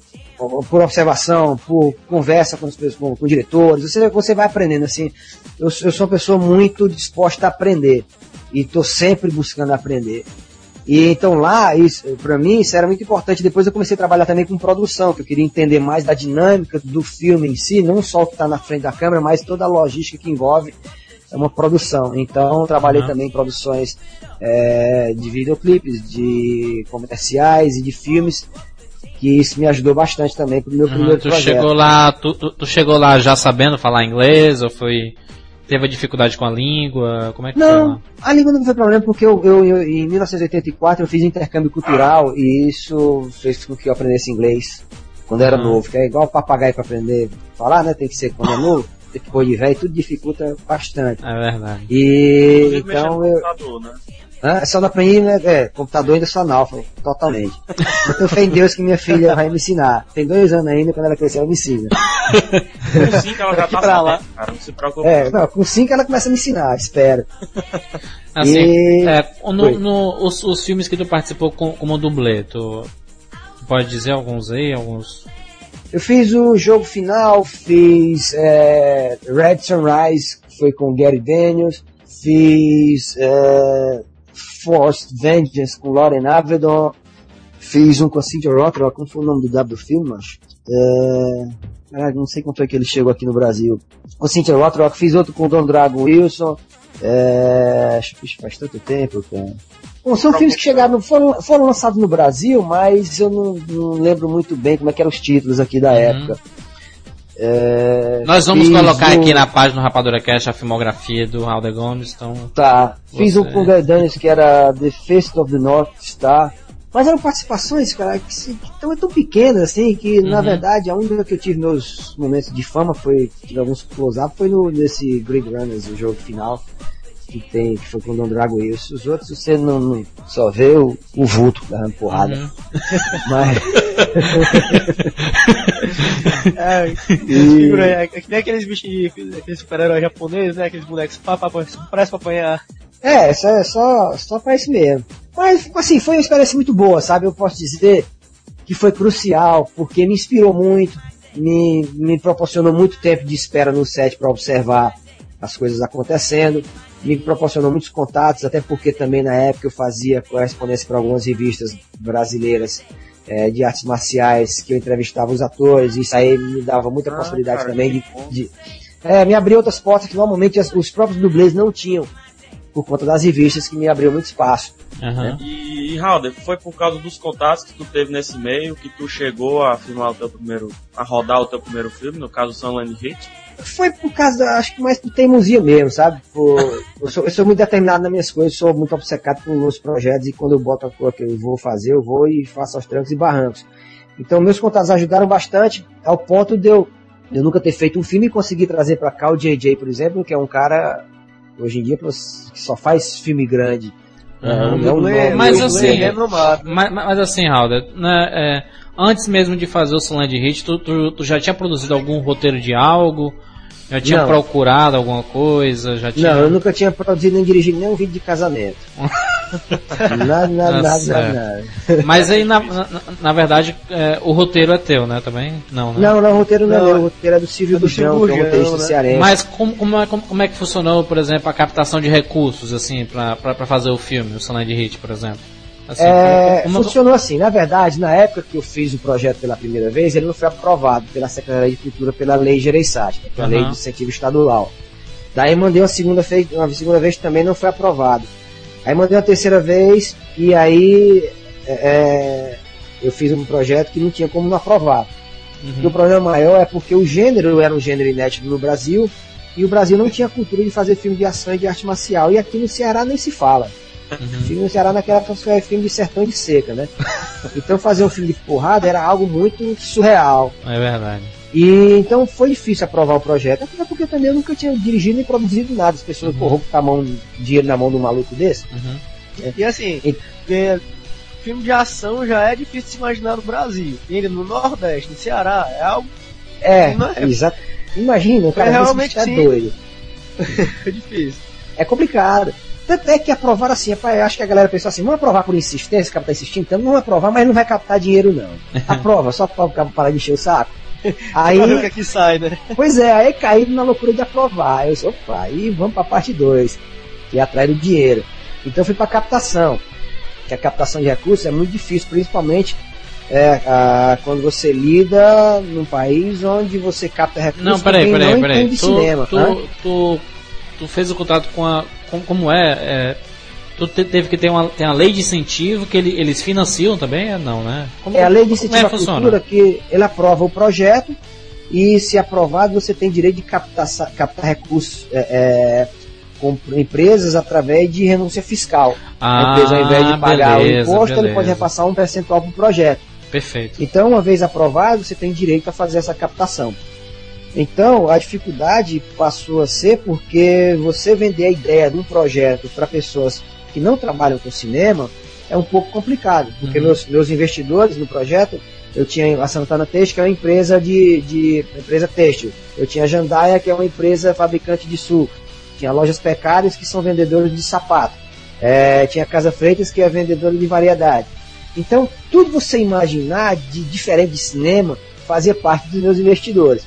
por observação, por conversa com, pessoas, com, com diretores, você, você vai aprendendo assim. Eu, sou- eu sou uma pessoa muito disposta a aprender e estou sempre buscando aprender. E então lá, isso, para mim, isso era muito importante. Depois eu comecei a trabalhar também com produção, que eu queria entender mais da dinâmica do filme em si, não só o que está na frente da câmera, mas toda a logística que envolve uma produção. Então trabalhei Uhum. também em produções é, de videoclipes, de comerciais e de filmes, que isso me ajudou bastante também pro meu Uhum, primeiro tu projeto. chegou lá, tu, tu, tu chegou lá já sabendo falar inglês ou foi teve dificuldade com a língua? Como é que foi Não, lá? a língua não foi problema porque eu, eu- eu- em 1984 eu fiz intercâmbio cultural e isso fez com que eu aprendesse inglês quando eu era novo, que é igual papagaio para aprender a falar, né? Tem que ser quando é novo, tem que pôr de velho, tudo dificulta bastante. É verdade. E então eu, computador, né? Hã? Só não aprendi, né? É, computador ainda sou analfa, totalmente. Eu fé em Deus que minha filha vai me ensinar. Tem dois anos ainda, quando ela crescer, ela me ensina. Com 5 ela já tá Pra lá. cara, não se preocupe. É, não, com cinco ela começa a me ensinar, espero. Assim, E- é, no, no- os, os filmes que tu participou com, como dublê, tu, tu pode dizer alguns aí, alguns. Eu fiz o jogo final, fiz é, Red Sunrise, que foi com o Gary Daniels, fiz é, Forced Vengeance com Lauren Avedon. Fiz um com a Cynthia Rothrock, como foi o nome do W filme, acho? É... Caralho, não sei quanto foi que ele chegou aqui no Brasil. Com Cynthia Rothrock, fiz outro com o Don Dragon Wilson. É... Acho que faz tanto tempo, cara. Bom, são filmes que chegaram, foram, foram lançados no Brasil, mas eu não, não lembro muito bem como é que eram os títulos aqui da época. É, Nós vamos colocar um- aqui na página do Rapadura Cash a filmografia do Alder Gomes, então. Tá, fiz um com o Guy Daniels que era The Fist of the North Star. Mas eram participações, cara, que, se- que tão, tão pequenas, assim, que na Uhum. verdade a única que eu tive meus momentos de fama foi, tive alguns close-up, foi no, nesse Grid Runners, o jogo final, que tem, que foi com o Don Drago e os, os outros você não, não- só vê o, o vulto dando porrada. Uhum. Mas, É, aí, é que nem aqueles bichinhos, de- aqueles super-heróis japoneses, né? Aqueles bonecos pá, pá, pá, parece pra apanhar. É, só, só, só pra isso mesmo. Mas, assim, foi uma experiência muito boa, sabe? Eu posso dizer que foi crucial, porque me inspirou muito, me, me proporcionou muito tempo de espera no set para observar as coisas acontecendo, me proporcionou muitos contatos, até porque também na época eu fazia correspondência para algumas revistas brasileiras eh, de artes marciais, que eu entrevistava os atores, e isso aí me dava muita Ah, possibilidade cara, também de, de é, me abriu outras portas que normalmente as- os próprios dublês não tinham, por conta das revistas que me abriu muito espaço. Aham. E, e Halder, foi por causa dos contatos que tu teve nesse meio que tu chegou a filmar o teu primeiro, a rodar o teu primeiro filme, no caso Sunland Hit? Foi por causa, da, acho que mais por teimosia mesmo, sabe? Por- eu, sou, eu sou muito determinado nas minhas coisas, sou muito obcecado por meus projetos e quando eu boto a coisa que eu vou fazer, eu vou e faço aos trancos e barrancos. Então meus contatos ajudaram bastante ao ponto de eu, de eu nunca ter feito um filme e conseguir trazer pra cá o JJ, por exemplo, que é um cara, hoje em dia, que só faz filme grande. Aham. É, um Mas assim, renomado. Mas, mas assim, Halder, né, é, antes mesmo de fazer o Sunland Hit, tu, tu, tu já tinha produzido algum roteiro de algo? Já tinha Não. procurado alguma coisa? Já tinha... Não, eu nunca tinha produzido nem dirigido nenhum vídeo de casamento. nada, nada, Tá nada, nada. Mas aí, na, na, na verdade, é, o roteiro é teu, né? Também? Não, né? Não, não, o roteiro não, é Não, meu, o roteiro é do Silvio é do Bujão, Silvio que é um roteirista né? cearense. Mas como, como, é, como, como é que funcionou, por exemplo, a captação de recursos, assim, pra, pra, pra fazer o filme, o Sunland Hit, por exemplo? Assim, É, como- como- funcionou assim, na verdade, na época que eu fiz o projeto pela primeira vez, ele não foi aprovado pela Secretaria de Cultura pela Lei Gereissati, que é a Lei Aham. de Incentivo Estadual. Daí mandei uma segunda vez, uma segunda vez também não foi aprovado. Aí mandei uma terceira vez e aí é, é, eu fiz um projeto que não tinha como não aprovar. Uhum. O problema maior é porque o gênero era um gênero inédito no Brasil e o Brasil não tinha cultura de fazer filme de ação e de arte marcial. E aqui no Ceará nem se fala. Uhum. Filme no Ceará naquela época era filme de sertão e de seca, né? Então fazer um filme de porrada era algo muito surreal. É verdade. E então foi difícil aprovar o projeto, até porque também eu nunca tinha dirigido nem produzido nada. As pessoas uhum. com a mão, dinheiro na mão de um maluco desse. Uhum. E assim, E- porque filme de ação já é difícil de se imaginar no Brasil. E ainda no Nordeste, no Ceará, é algo É, Não é. exato. Imagina, o cara É, realmente é sim. doido. difícil. É complicado. Tanto é que aprovaram assim, rapaz, eu acho que a galera pensou assim, vamos aprovar por insistência, o cara tá insistindo, então não vamos aprovar, mas não vai captar dinheiro não. Aprova, só para o cara parar de encher o saco. Aí, o que é que sai, né? pois é, aí caíram na loucura de aprovar. Eu disse, opa, aí vamos pra parte 2, que é atrás do dinheiro. Então eu fui pra captação. Que a captação de recursos é muito difícil, principalmente é, a- quando você lida num país onde você capta recursos Não, peraí, peraí, não peraí. Tu, tu, tu, tu fez o contato com a. Com, como é? é tu te- teve que ter uma, tem a lei de incentivo que ele, eles financiam também? É, Não, né? Como, É a lei de como incentivo é à que funciona? cultura que ele aprova o projeto e se aprovado você tem direito de captar, captar recursos é, é, com empresas através de renúncia fiscal. a empresa ao invés de pagar Ah, beleza, o imposto, ele beleza. pode repassar um percentual para o projeto. Perfeito. Então, uma vez aprovado, você tem direito a fazer essa captação. Então, a dificuldade passou a ser porque você vender a ideia de um projeto para pessoas que não trabalham com cinema é um pouco complicado, porque Uhum. meus, meus investidores no projeto, eu tinha a Santana Têxtil, que é uma empresa de, de empresa têxtil. Eu tinha a Jandaia, que é uma empresa fabricante de suco. Tinha lojas pecárias, que são vendedores de sapato. É, tinha a Casa Freitas, que é vendedora de variedade. Então, tudo você imaginar de diferente de cinema fazia parte dos meus investidores.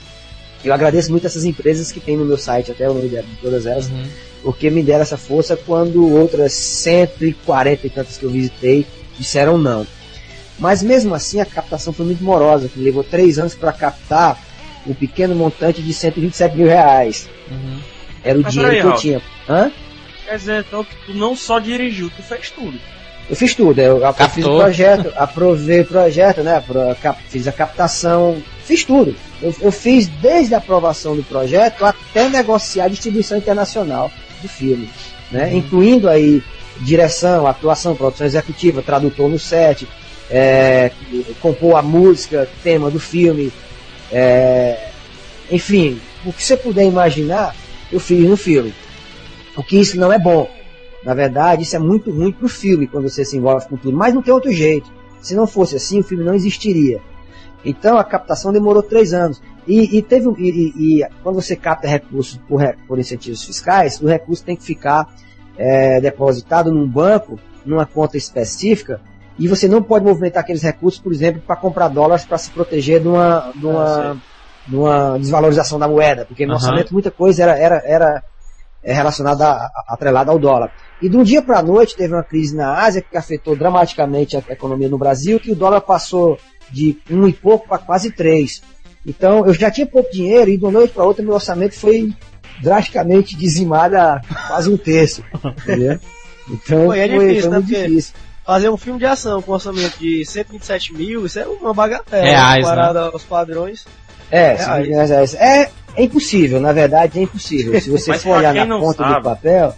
Eu agradeço muito essas empresas que tem no meu site, até o nome de todas elas, porque me deram essa força quando outras 140 e tantas que eu visitei disseram não. Mas mesmo assim a captação foi muito morosa, que levou três anos para captar o pequeno montante de 127 mil reais. Era o Mas dinheiro peraí, que eu tinha. Hã? Quer dizer, então que tu não só dirigiu, tu fez tudo. Eu fiz tudo, eu, fiz o projeto, aprovei o projeto, né? fiz a captação, fiz tudo. Eu, eu fiz desde a aprovação do projeto até negociar a distribuição internacional do filme, né? Incluindo aí direção, atuação, produção executiva, tradutor no set, é, compor a música, tema do filme, é, enfim, o que você puder imaginar, eu fiz no filme. O que isso não é bom. Na verdade, isso é muito ruim pro filme quando você se envolve com tudo, mas não tem outro jeito. Se não fosse assim, o filme não existiria. Então a captação demorou três anos. E, e teve e, e- quando você capta recursos por, por incentivos fiscais, o recurso tem que ficar é, depositado num banco, numa conta específica, e você não pode movimentar aqueles recursos, por exemplo, para comprar dólares para se proteger de uma, de uma, de uma desvalorização da moeda, porque no Aham. orçamento muita coisa era, era, era é, relacionada, a- atrelada ao dólar. E de um dia para a noite teve uma crise na Ásia que afetou dramaticamente a economia no Brasil, que o dólar passou de um e pouco para quase três. Então eu já tinha pouco dinheiro e de uma noite para outra meu orçamento foi drasticamente dizimado a quase um terço. Entendeu? Então e é foi, difícil, foi né? muito Porque- difícil. Fazer um filme de ação com orçamento de 127 mil, isso é uma bagatela. Reais, comparado aos padrões. É, É, é, é, é impossível, na verdade é impossível. Se você for olhar na não ponta do sabe- papel,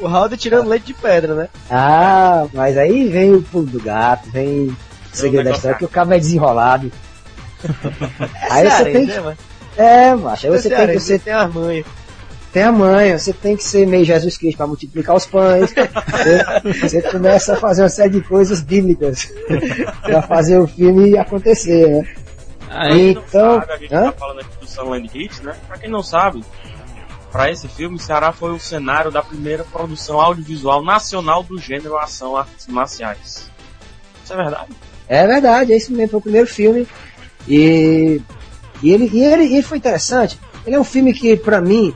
O Howard tirando leite de pedra, né? Ah, mas aí vem o pulo do gato, vem o segredo da história, que o cabo é desenrolado. aí você tem né, que. É, macho, aí É você tem, cearense, que, você tem as manhas. tem a manha, você tem que ser meio Jesus Cristo para multiplicar os pães. você, você começa a fazer uma série de coisas bíblicas para fazer o filme acontecer, né? Aí, Então, sabe, a gente hã? tá falando aqui do Sunland Hits, né? Pra quem não sabe, pra esse filme, Ceará foi o cenário da primeira produção audiovisual nacional do gênero ação artes marciais. Isso é verdade? É verdade, é isso mesmo, foi o primeiro filme. E, e, ele, e ele, ele foi interessante. Ele é um filme que, pra mim,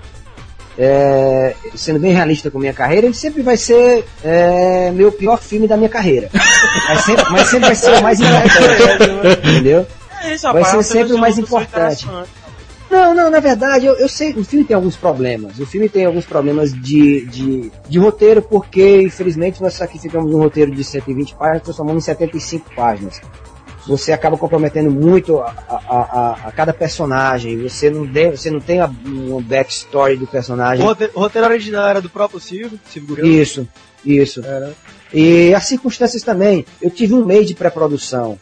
é, sendo bem realista com a minha carreira, ele sempre vai ser é, meu pior filme da minha carreira. Mas sempre, mas sempre vai ser o mais importante. Entendeu? Isso, Vai ser uma sempre o mais importante. interessante. Não, não, na verdade, eu, eu sei, o filme tem alguns problemas. O filme tem alguns problemas de, de, de roteiro, porque, infelizmente, nós sacrificamos um roteiro de 120 páginas, transformamos em 75 páginas. Você acaba comprometendo muito a, a, a, a cada personagem. Você não, tem, você não tem a, um backstory do O personagem. roteiro, o roteiro original era do próprio Silvio, Silvio. Isso, isso. Era. E as circunstâncias também. Eu tive um mês de pré-produção.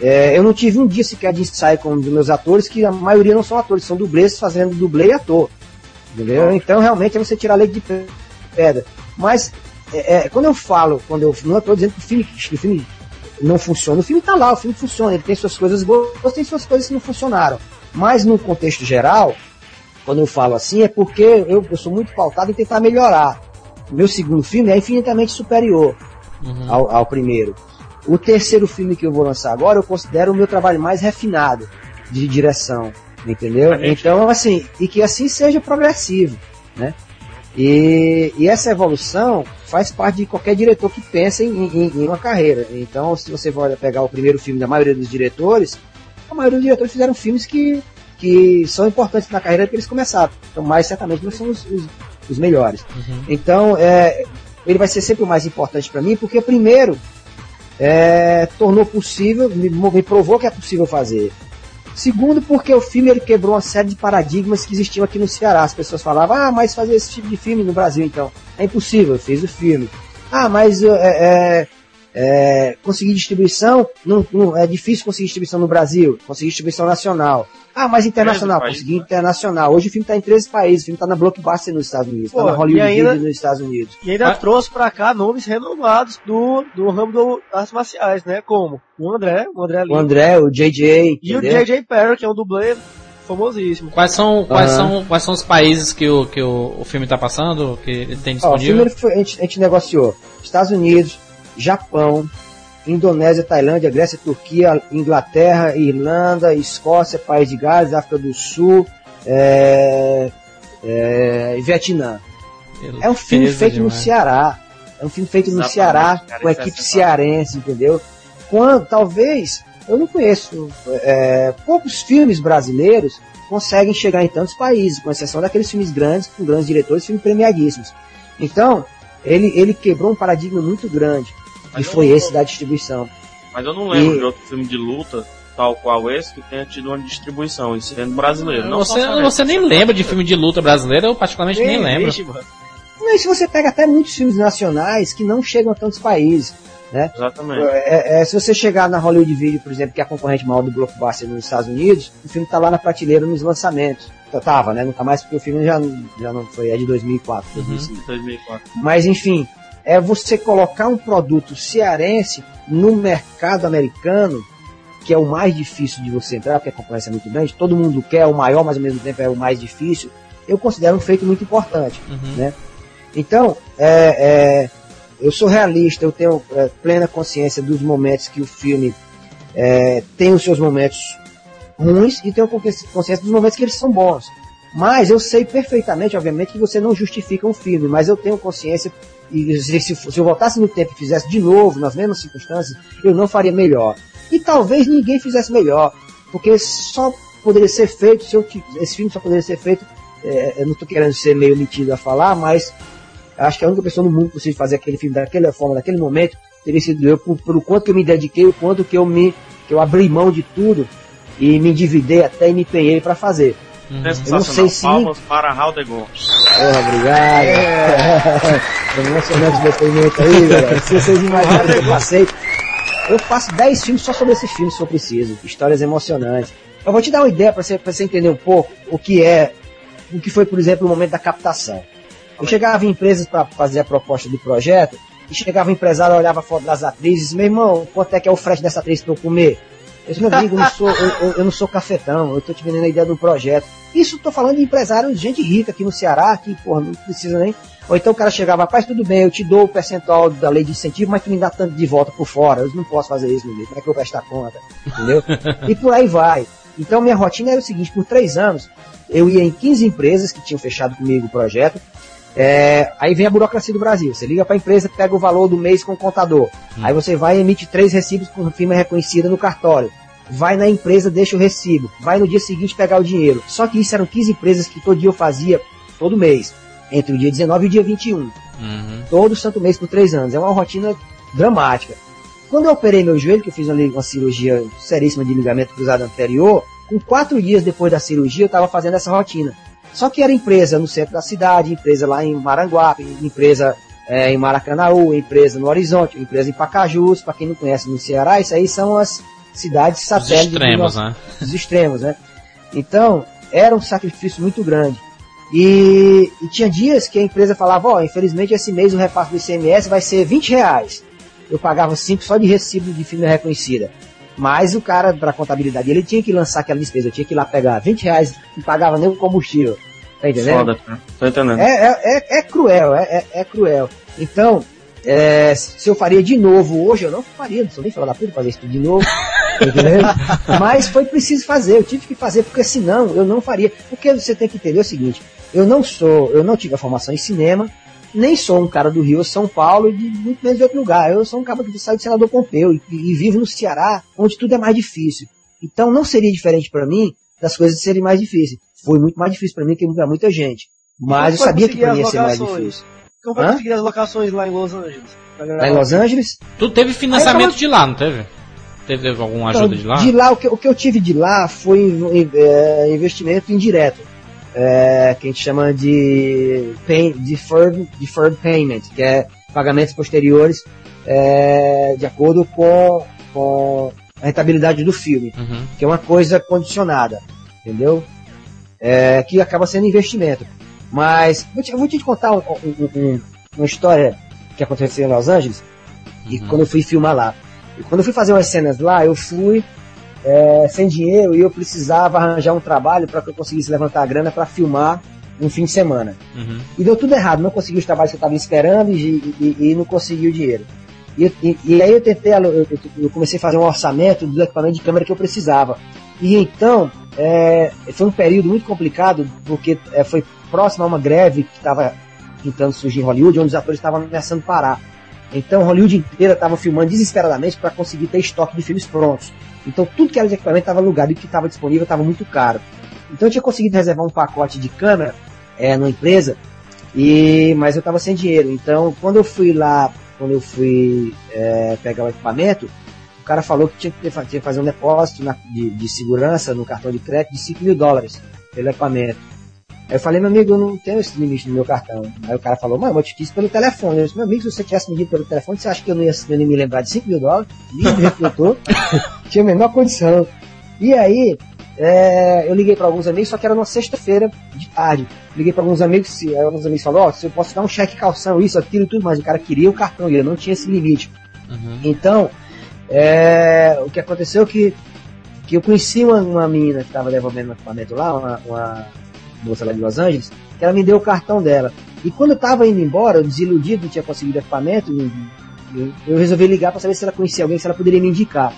É, eu não tive um dia sequer de ensaio com um dos meus atores, que a maioria não são atores, são dublês fazendo dublê e ator. Entendeu? Então realmente é você tirar leite de pe- pedra. Mas é, é, quando eu falo, quando eu não estou dizendo que o filme, que o filme não funciona, o filme está lá, o filme funciona, ele tem suas coisas boas, tem suas coisas que não funcionaram. Mas no contexto geral, quando eu falo assim, é porque eu, eu sou muito pautado em tentar melhorar. Meu segundo filme é infinitamente superior Uhum. ao, ao primeiro. O terceiro filme que eu vou lançar agora, eu considero o meu trabalho mais refinado de direção, entendeu? Então, assim, e que assim seja progressivo, né? E, e essa evolução faz parte de qualquer diretor que pensa em, em- em uma carreira. Então, se você for pegar o primeiro filme da maioria dos diretores, a maioria dos diretores fizeram filmes que, que são importantes na carreira que eles começaram. Então, mais certamente não são os, os, os melhores. Então, é, ele vai ser sempre o mais importante para mim, porque primeiro é, tornou possível, me, me provou que é possível fazer. Segundo, porque o filme ele quebrou uma série de paradigmas que existiam aqui no Ceará. As pessoas falavam, ah, mas fazer esse tipo de filme no Brasil, então. É impossível, eu fiz o filme. Ah, mas é, é, é, conseguir distribuição, não, não- é difícil conseguir distribuição no Brasil, conseguir distribuição nacional. Ah, mas internacional, 13 países, consegui né? internacional. Hoje o filme está em 13 países, o filme está na Blockbuster nos Estados Unidos, está Pô, na Hollywood e ainda- nos Estados Unidos. E ainda Ah. trouxe pra cá nomes renomados do, do ramo do, das artes marciais, né? Como o André, o André O Lima. André, o JJ, E o entendeu? J.J. Perry, que é um dublê famosíssimo. Quais são, quais Aham. são, quais são os países que o, que o, o filme tá passando, que ele tem Ó, o filme disponível? a, gente, a gente negociou Estados Unidos, Japão, Indonésia, Tailândia, Grécia, Turquia, Inglaterra, Irlanda, Escócia, País de Gales, África do Sul, é, é, Vietnã. É um filme feito no demais. Ceará. É um filme feito no Exatamente, Ceará, cara, com a é equipe cearense, entendeu? Quando, talvez, eu não conheço, é, poucos filmes brasileiros conseguem chegar em tantos países, com exceção daqueles filmes grandes, com grandes diretores, filmes premiadíssimos. Então, ele, ele quebrou um paradigma muito grande, Mas e foi não- esse da distribuição. Mas eu não lembro E- de outro filme de luta, tal qual esse, que tenha tido uma distribuição, e sendo brasileiro. Não Você, só você nem lembra de filme de luta brasileiro, eu particularmente nem lembro. existe, mano. Mas se você pega até muitos filmes nacionais que não chegam a tantos países. Exatamente. É, é, se você chegar na Hollywood Video, por exemplo, que é a concorrente maior do Blockbuster nos Estados Unidos, o filme tá lá na prateleira nos lançamentos. Tá- Tava, né? Não tá mais porque o filme já, já não foi, é de 2004, 2005. 2004. Mas enfim, é você colocar um produto cearense no mercado americano, que é o mais difícil de você entrar, porque a concorrência é muito grande, todo mundo quer o maior, mas ao mesmo tempo é o mais difícil. Eu considero um feito muito importante. Uhum. Então, é, é, eu sou realista, eu tenho é, plena consciência dos momentos que o filme é, tem os seus momentos ruins e tenho consci- consciência dos momentos que eles são bons. Mas eu sei perfeitamente, obviamente, que você não justifica um filme, mas eu tenho consciência e se, se, eu voltasse no tempo e fizesse de novo, nas mesmas circunstâncias, eu não faria melhor. E talvez ninguém fizesse melhor, porque só poderia ser feito, se eu, esse filme só poderia ser feito, é, eu não estou querendo ser meio metido a falar, mas acho que a única pessoa no mundo possível de fazer aquele filme daquela forma, daquele momento, teria sido eu, por, quanto que eu me dediquei, o quanto que eu me que eu abri mão de tudo e me endividei até e me empenhei para fazer. Uhum. Sensacional. sei se- Palmas para Haldegon. Porra, obrigado. Foi emocionante depoimento aí, galera. Se vocês imaginarem que eu passei, eu faço 10 filmes só sobre esse filme, se for preciso. Histórias emocionantes. Eu vou te dar uma ideia para você, pra você entender um pouco o que é, o que foi, por exemplo, o momento da captação. Eu chegava em empresas para fazer a proposta do projeto, e chegava o empresário, olhava a foto das atrizes, meu irmão, quanto é que é o frete dessa atriz para eu comer? Eu disse, meu amigo, eu não sou, eu, eu- não sou cafetão, eu tô te vendendo a ideia do projeto. Isso tô falando de empresário, de gente rica aqui no Ceará, que, porra, não precisa nem. Ou então o cara chegava, rapaz, tudo bem, eu te dou o percentual da lei de incentivo, mas tu me dá tanto de volta por fora. Eu não posso fazer isso, meu amigo. Como é que eu vou prestar conta? Entendeu? e por aí vai. Então minha rotina era o seguinte, por três anos, eu ia em 15 empresas que tinham fechado comigo o projeto. É, aí vem a burocracia do Brasil. Você liga para a empresa, pega o valor do mês com o contador. Aí você vai e emite três recibos com firma reconhecida no cartório. Vai na empresa, deixa o recibo. Vai no dia seguinte pegar o dinheiro. Só que isso eram 15 empresas que todo dia eu fazia, todo mês. Entre o dia 19 e o dia 21 Uhum. todo santo mês por três anos. É uma rotina dramática. Quando eu operei meu joelho, que eu fiz uma cirurgia seríssima de ligamento cruzado anterior, com quatro dias depois da cirurgia eu estava fazendo essa rotina. Só que era empresa no centro da cidade, empresa lá em Maranguape, empresa é, em Maracanaú, empresa no Horizonte, empresa em Pacajus. Para quem não conhece no Ceará, isso aí são as cidades Os satélites do extremos, nosso- né? os extremos, né? Então, era um sacrifício muito grande. E, e tinha dias que a empresa falava, ó, infelizmente esse mês o repasse do ICMS vai ser 20 reais. Eu pagava 5 só de recibo de firma reconhecida. Mas o cara, para contabilidade, ele tinha que lançar aquela despesa, eu tinha que ir lá pegar 20 reais, não pagava nem o combustível. Tá entendendo? Foda, cara. Tô entendendo. É, é, é, é cruel, é, é, é cruel. Então, é, se eu faria de novo hoje, eu não faria, não sou nem falar da puta fazer isso tudo de novo. tá? Mas foi preciso fazer, eu tive que fazer, porque senão eu não faria. Porque você tem que entender o seguinte, eu não sou, eu não tive a formação em cinema, nem sou um cara do Rio ou São Paulo, e de muito menos de outro lugar. Eu sou um cara que sai do senador Pompeu e, e vivo no Ceará, onde tudo é mais difícil. Então não seria diferente para mim das coisas serem mais difíceis. Foi muito mais difícil para mim que para muita gente. Mas eu sabia que para mim ia ser mais difícil. Como foi Hã? conseguir as locações lá em Los Angeles? Lá em Los Angeles? Tu teve financiamento tava- de lá, não teve? Teve alguma ajuda Então, de lá? De lá, o que, o que eu tive de lá foi é, investimento indireto. É, que a gente chama de pay, deferred, deferred payment, que é pagamentos posteriores é, de acordo com, com a rentabilidade do filme, Uhum. que é uma coisa condicionada, entendeu? É, que acaba sendo investimento. Mas vou te, eu vou te contar um- um- um- uma história que aconteceu em Los Angeles, e Uhum. quando eu fui filmar lá. E quando eu fui fazer umas cenas lá, eu fui é, sem dinheiro e eu precisava arranjar um trabalho para que eu conseguisse levantar a grana para filmar um fim de semana. Uhum. E deu tudo errado, não consegui os trabalhos que eu estava esperando e, e- e não consegui o dinheiro. E, e- aí eu tentei, eu, eu- eu comecei a fazer um orçamento do equipamento de câmera que eu precisava. E então, é, foi um período muito complicado, porque é, foi próximo a uma greve que estava tentando surgir em Hollywood, onde os atores estavam ameaçando parar. Então, Hollywood inteira estava filmando desesperadamente para conseguir ter estoque de filmes prontos. Então, tudo que era de equipamento estava alugado e o que estava disponível estava muito caro. Então, eu tinha conseguido reservar um pacote de câmera é, numa empresa, e mas eu estava sem dinheiro. Então, quando eu fui lá, quando eu fui é, pegar o equipamento, o cara falou que tinha que, ter, tinha que fazer um depósito na, de, de segurança no cartão de crédito de 5 mil dólares pelo equipamento. Aí eu falei, meu amigo, eu não tenho esse limite no meu cartão. Aí o cara falou, mano, eu te disse pelo telefone. Eu disse, meu amigo, se você tivesse medido pelo telefone, você acha que eu não ia, eu não ia me lembrar de 5 mil dólares? Me refletou. Tinha a menor condição. E aí, é, eu liguei para alguns amigos, só que era numa sexta-feira de tarde. Liguei para alguns amigos, e alguns amigos falaram, ó, oh, se eu posso dar um cheque calção, isso, aquilo e tudo mais. O cara queria o cartão, ele não tinha esse limite. Uhum. Então, é, o que aconteceu é que, que eu conheci uma, uma menina que estava devolvendo um equipamento lá, uma, uma moça lá de Los Angeles, que ela me deu o cartão dela. E quando eu tava indo embora, eu desiludido, não tinha conseguido equipamento, eu, eu resolvi ligar para saber se ela conhecia alguém, se ela poderia me indicar.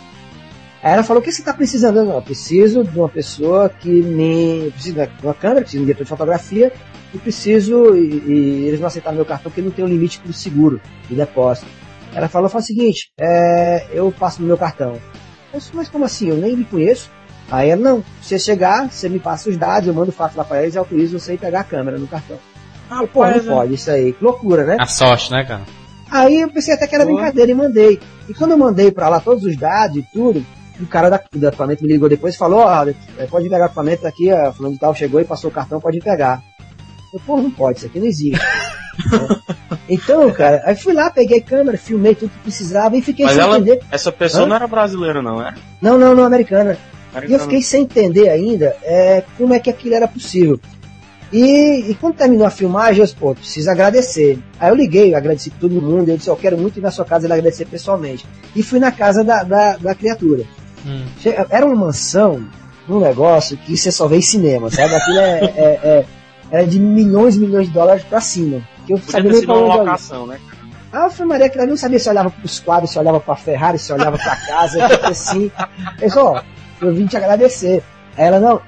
Aí ela falou: O que você está precisando? Eu preciso de uma pessoa que me. preciso de uma câmera, preciso de um diretor de fotografia, e preciso. E, e eles não aceitaram meu cartão porque não tem um limite para o seguro de depósito. Ela falou: Fala o seguinte, é, eu passo no meu cartão. Eu disse, mas como assim? Eu nem me conheço. Aí ela, não, você chegar, você me passa os dados, eu mando o fato lá pra eles e autorizo você ir pegar a câmera no cartão. Ah, pô, não pode, isso aí. Que loucura, né? A sorte, né, cara? Aí eu pensei até que era Pô. brincadeira e mandei. E quando eu mandei pra lá todos os dados e tudo, o cara da, do equipamento me ligou depois e falou, ó, oh, pode pegar o equipamento aqui, a fulano de tal chegou e passou o cartão, pode pegar. Eu, pô, não pode, isso aqui não existe. Então, cara, aí fui lá, peguei câmera, filmei tudo que precisava e fiquei Mas sem ela, entender. Essa pessoa Hã? não era brasileira, não, era? Não, não, não, americana. E eu fiquei sem entender ainda é, como é que aquilo era possível. E, e quando terminou a filmagem, eu disse, pô, preciso agradecer. Aí eu liguei, eu agradeci todo mundo, eu disse, eu quero muito ir na sua casa e agradecer pessoalmente. E fui na casa da, da, da criatura. Hum. Era uma mansão, um negócio que você só vê em cinema, sabe? Aquilo é, é, é era de milhões e milhões de dólares pra cima. Que eu Podia sabia nem pra onde locação, né? Ah, eu fui Maria que não sabia se olhava pros quadros, se olhava pra Ferrari, se olhava pra casa, assim. Eu disse, ó, eu vim te agradecer. Aí ela, não,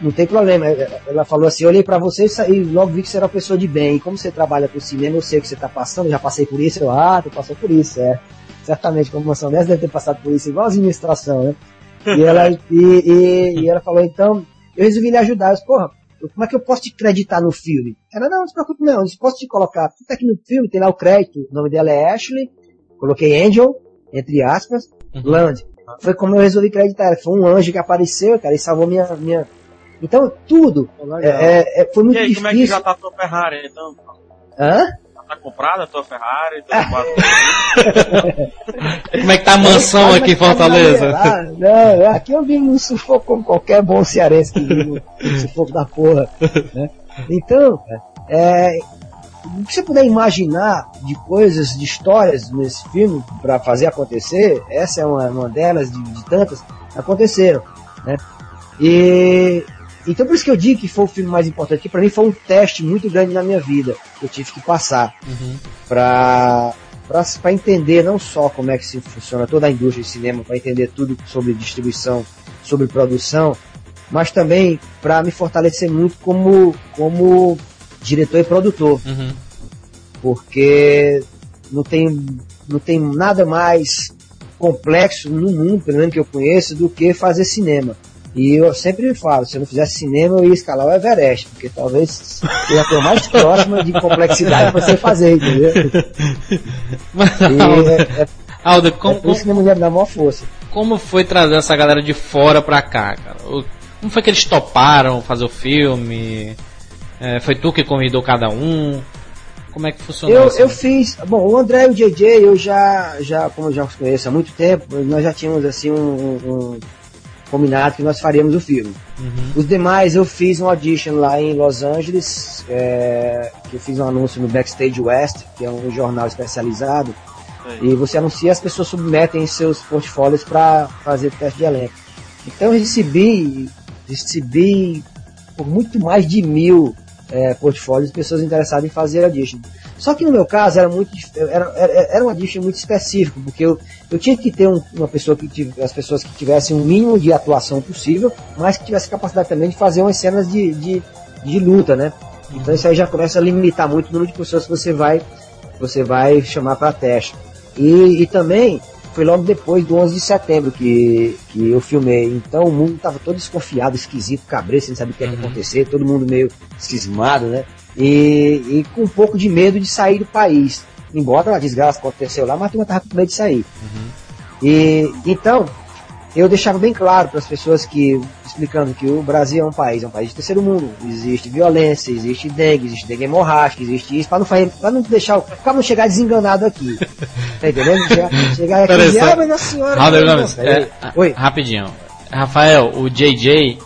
não tem problema. Ela falou assim, eu olhei pra você e logo vi que você era uma pessoa de bem. E como você trabalha com cinema, eu sei o que você tá passando, já passei por isso. Eu, ah, tu passou por isso, é. Certamente, como uma dessa deve ter passado por isso, igual a administração, né? E ela, e, e, e ela falou, então, eu resolvi lhe ajudar. Eu disse, porra, como é que eu posso te creditar no filme? Ela, não, não se preocupe não, eu posso te colocar, tudo aqui no filme, tem lá o crédito, o nome dela é Ashley, coloquei Angel, entre aspas, uhum. Land. Foi como eu resolvi creditar, foi um anjo que apareceu, cara, e salvou minha, minha... Então, tudo, é, é, é, foi muito e aí, difícil. como é que já tá a tua Ferrari, então? Hã? tá comprada a tua Ferrari? Como é que tá a mansão aqui em Fortaleza? Não, aqui eu vivo no sufoco como qualquer bom cearense que vive no sufoco da porra. Né? Então, é, o que você puder imaginar de coisas, de histórias nesse filme para fazer acontecer, essa é uma, uma delas, de, de tantas, aconteceram. Né? E então por isso que eu digo que foi o filme mais importante, que para mim foi um teste muito grande na minha vida, que eu tive que passar uhum. para para entender não só como é que se funciona toda a indústria de cinema, para entender tudo sobre distribuição, sobre produção, mas também para me fortalecer muito como como diretor e produtor, uhum. porque não tem não tem nada mais complexo no mundo, pelo menos que eu conheço, do que fazer cinema. E eu sempre falo, se eu não fizesse cinema, eu ia escalar o Everest, porque talvez seja a mais próxima de complexidade pra você fazer, entendeu? Mas, Aldo, é, é, Aldo, como, é maior força. Como foi trazer essa galera de fora pra cá, cara? Como foi que eles toparam fazer o filme? É, foi tu que convidou cada um? Como é que funcionou eu, isso? Eu fiz. Bom, o André e o JJ, eu já, já como eu já os conheço há muito tempo, nós já tínhamos assim um, um combinado que nós faríamos o filme. Uhum. Os demais eu fiz um audition lá em Los Angeles, é, que eu fiz um anúncio no Backstage West, que é um jornal especializado, e você anuncia, as pessoas submetem seus portfólios para fazer teste de elenco. Então eu recebi, recebi por muito mais de mil é, portfólios de pessoas interessadas em fazer audition. Só que no meu caso era muito era, era, era um muito específico, porque eu, eu tinha que ter um- uma pessoa que tive, as pessoas que tivessem um mínimo de atuação possível, mas que tivesse capacidade também de fazer umas cenas de, de, de luta, né? Então isso aí já começa a limitar muito o número de pessoas que você vai, você vai chamar para teste. E, e também foi logo depois do 11 de setembro que, que eu filmei. Então o mundo tava todo desconfiado, esquisito, cabreiro, sem saber o que ia acontecer, todo mundo meio cismado, né? E, e com um pouco de medo de sair do país. Embora a desgraça aconteceu lá, mas a turma tava com medo de sair. E então, eu deixava bem claro para as pessoas que, explicando que o Brasil é um país, é um país de terceiro mundo, existe violência, existe dengue, existe dengue hemorrágica, existe isso, para não, fazer- pra não deixar, para não chegar desenganado aqui. Tá entendendo? Chegar, aqui e dizer, ah, mas nossa senhora. Não, não, peraí. é, Oi. rapidinho. Rafael, o JJ,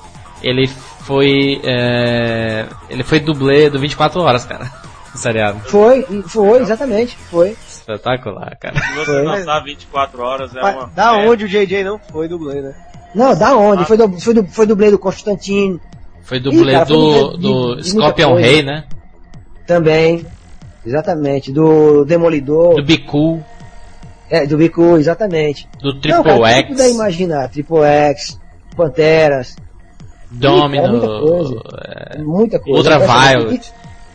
ele foi. é, ele foi dublê do 24 horas, cara. Seriado. Foi, foi, exatamente, foi. Espetacular, cara. Se você Foi. passar 24 horas é Mas uma. da é, onde o JJ não foi dublê, né? Não, da onde? Foi, do, foi, do, foi dublê do Constantino Foi dublê Ih, cara, foi do, do muita Scorpion. Rei, né? também. Exatamente, do Demolidor, Do Bicu, é, do Bicu, exatamente. do Não, Triple cara, tudo X, puder imaginar, Triple X, Panteras, Domino, Ih, cara, muita coisa. é, muita coisa. Ultraviolet.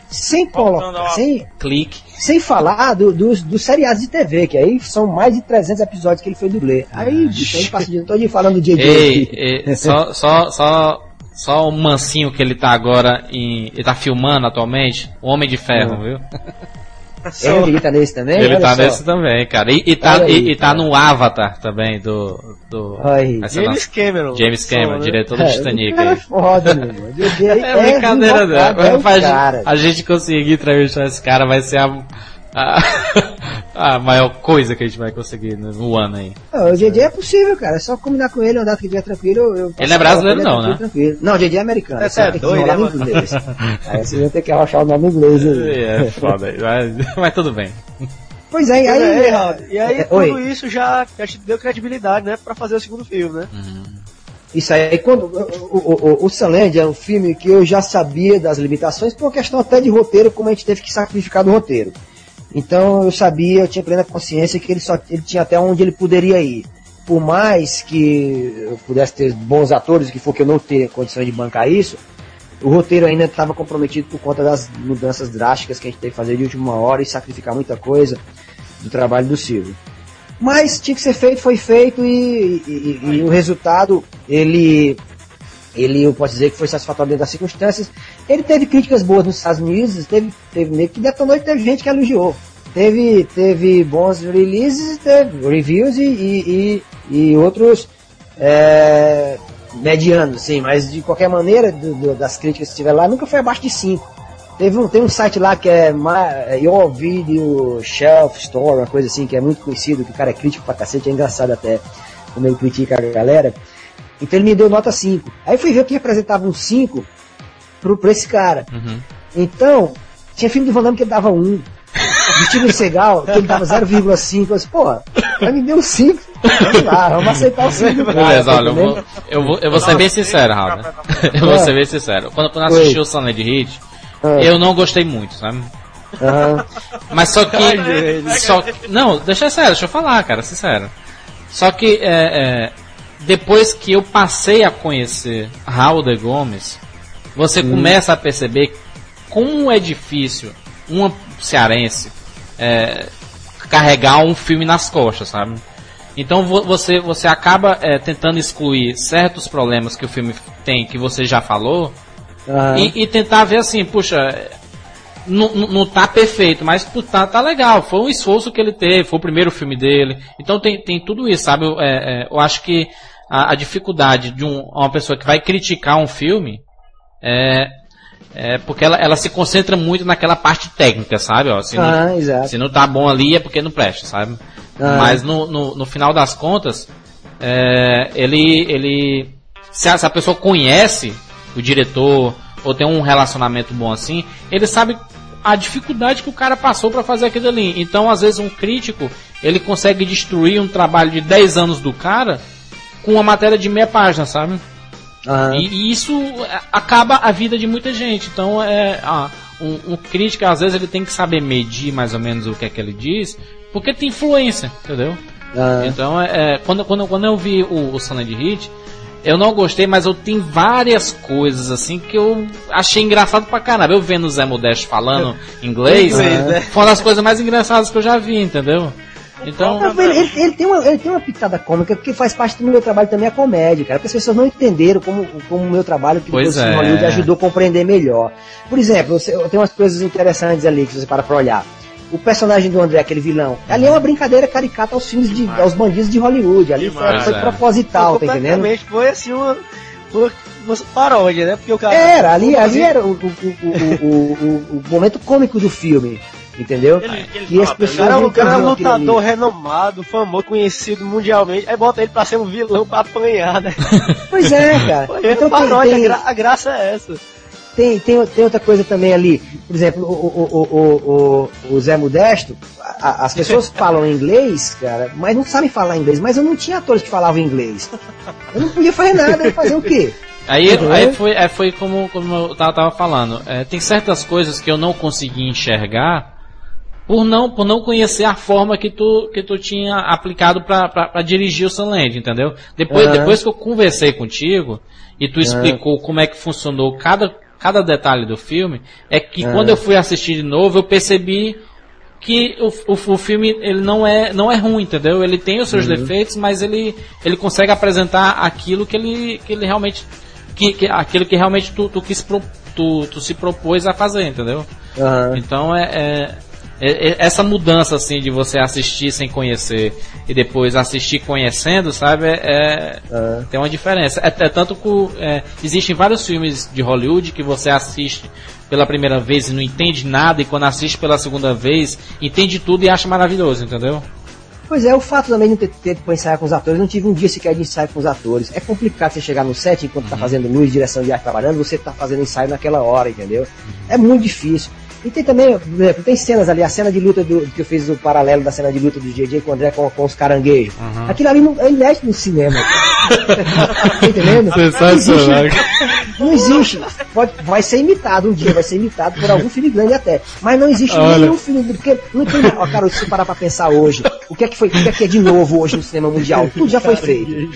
Sem colocar, sem, Clique. sem falar do- dos, dos seriados de TV, que aí são mais de 300 episódios que ele foi dublê. Aí, bicho, aí passa o dia todo falando do JJ Ei, só, só, só, só o mansinho que ele tá agora em. Ele tá filmando atualmente, o Homem de Ferro, viu? É, ele tá nesse também? Ele Olha tá só. nesse também, cara. E, e tá, aí, e, e tá no Avatar também, do. do James nossa- Cameron. James Cameron, né? diretor do É, Titanic cara é aí. foda, meu irmão. É brincadeira é cara. A gente conseguir entrevistar esse cara vai ser a, a, a maior coisa que a gente vai conseguir no, no ano aí. Não, o JJ é possível, cara. É só combinar com ele, andar que tiver tranquilo. Eu, Ele é brasileiro não, né? Tranquilo. Não, o JJ é americano. É, Você vai ter que doido, né, inglês. Aí você vai ter que arrochar o nome em inglês aí. É, foda aí. Mas, mas tudo bem. Pois é, e aí... é, Raul, e aí é, tudo oi. isso já, já te deu credibilidade, né? Pra fazer o segundo filme, né? Isso aí, quando o, o, o, o Sunland é um filme que eu já sabia das limitações, por uma questão até de roteiro, como a gente teve que sacrificar do roteiro. Então eu sabia, eu tinha plena consciência que ele só ele tinha até onde ele poderia ir. Por mais que eu pudesse ter bons atores, que for que eu não ter condições de bancar isso, o roteiro ainda estava comprometido por conta das mudanças drásticas que a gente teve que fazer de última hora e sacrificar muita coisa do trabalho do Silvio. Mas tinha que ser feito, foi feito e, e- e o resultado, ele, ele, eu posso dizer que foi satisfatório dentro das circunstâncias. Ele teve críticas boas nos Estados Unidos, teve, teve meio que detonou e teve gente que elogiou. Teve, teve bons releases, teve reviews e, e, e, e outros é, medianos, sim, mas de qualquer maneira, do- do- das críticas que tiver lá, nunca foi abaixo de 5. Teve um, tem um site lá que é é Your Video Shelf Store, uma coisa assim, que é muito conhecido, que o cara é crítico pra cacete, é engraçado até como ele critica a galera. Então ele me deu nota 5. Aí fui ver que representava um 5 pro, pra esse cara. Uhum. Então, tinha filme do Van Damme que ele dava 1. Um. Do Steven Seagal, que ele dava 0,5. Eu disse, pô, mas me deu 5. Vamos lá, vamos aceitar o 5 do cara. Beleza, tá olha, eu entendendo? vou, eu vou, eu vou ser bem sincero, Raul. Eu vou ser bem sincero. Quando, eu assisti o Sunland Hit, Ah. eu não gostei muito, sabe? Aham. Mas só que. só, não, deixa sério, deixa eu falar, cara, sincero. Só que é, é, depois que eu passei a conhecer Raul de Gomes, você começa a perceber como é difícil uma cearense é, carregar um filme nas costas, sabe? Então vo- você, você acaba é, tentando excluir certos problemas que o filme tem, que você já falou, Aham. e, e tentar ver assim, puxa, não, não- não tá perfeito, mas tá, tá legal. Foi um esforço que ele teve, foi o primeiro filme dele. Então tem, tem tudo isso, sabe? Eu, é, é, eu acho que a, a dificuldade de um- uma pessoa que vai criticar um filme é, é porque ela, ela se concentra muito naquela parte técnica, sabe? Ó, se, não, Ah, exato. se não tá bom ali é porque não presta, sabe? Ah. Mas no, no, no final das contas, é, ele, ele se a, se a pessoa conhece o diretor ou tem um relacionamento bom assim, ele sabe a dificuldade que o cara passou para fazer aquilo ali. Então, às vezes, um crítico ele consegue destruir um trabalho de 10 anos do cara com uma matéria de meia página, sabe? Aham. E, e isso é, acaba a vida de muita gente. Então, é, ah, um, um crítico, às vezes, ele tem que saber medir mais ou menos o que é que ele diz, porque tem influência, entendeu? Aham. Então, é, é, quando, quando, quando eu vi o, o Silent Hit, eu não gostei, mas eu tenho várias coisas assim que eu achei engraçado pra caramba. Eu vendo o Zé Modesto falando inglês, Inglês, né? foi uma das coisas mais engraçadas que eu já vi, entendeu? Então, Não, ele, ele- ele tem uma, ele tem uma pitada cômica, porque faz parte do meu trabalho também a comédia, cara. Porque as pessoas não entenderam como, como o meu trabalho que Pois depois é. Hollywood ajudou a compreender melhor. Por exemplo, você, tem umas coisas interessantes ali que você para pra olhar. O personagem do André, aquele vilão, ali é uma brincadeira caricata aos filmes de. aos bandidos de Hollywood. Ali foi, Demais, foi é. proposital, tá entendendo? Foi assim uma, foi uma paródia, né? Porque o cara. Era, ali, ali era o, o, o, o, o, o momento cômico do filme. Entendeu? Ele, ele E as fala, O pessoas- cara, o cara é um ali. lutador renomado, famoso, conhecido mundialmente. Aí bota ele pra ser um vilão pra apanhar, né? Pois é, cara. Então paródia, tem- a, gra- a graça é essa. Tem, tem, tem outra coisa também ali. Por exemplo, o, o, o, o, Zé Modesto, as pessoas falam inglês, cara, mas não sabem falar inglês. Mas eu não tinha atores que falavam inglês. Eu não podia fazer nada, eu ia fazer o quê? Aí, Uhum. aí foi, foi como, como eu tava, falando. É, tem certas coisas que eu não consegui enxergar por não, por não conhecer a forma que tu, que tu tinha aplicado pra dirigir o Sunland, entendeu? Depois, Aham. depois que eu conversei contigo e tu explicou como é que funcionou cada, cada detalhe do filme, é que Aham. quando eu fui assistir de novo eu percebi que o, o, o filme ele não é não é ruim, entendeu? Ele tem os seus defeitos, mas ele ele consegue apresentar aquilo que ele que ele realmente que, que aquilo que realmente tu, tu quis pro, tu, tu se propôs a fazer, entendeu? Aham. Então é, é- é- é- essa mudança assim de você assistir sem conhecer e depois assistir conhecendo, sabe? É, é- Aham. tem uma diferença. É, é tanto que é, existem vários filmes de Hollywood que você assiste pela primeira vez e não entende nada e quando assiste pela segunda vez entende tudo e acha maravilhoso, entendeu? Pois é, o fato também de não ter tempo para ensaiar com os atores, não tive um dia sequer de ensaio com os atores. É complicado você chegar no set enquanto tá fazendo luz, direção de arte trabalhando, você tá fazendo ensaio naquela hora, entendeu? É muito difícil. E tem também, por exemplo, tem cenas ali, a cena de luta do, que eu fiz o paralelo da cena de luta do JJ com o André com, com os caranguejos. Aquilo ali não, é inédito no cinema. tá entendendo? Sensacional. Não existe, não existe. Pode, vai ser imitado um dia, vai ser imitado por algum filme grande até. Mas não existe Olha. nenhum filme. Porque não tem. Ó, cara, se você parar pra pensar hoje, o que é que foi, o que é que é de novo hoje no cinema mundial? Tudo já foi feito.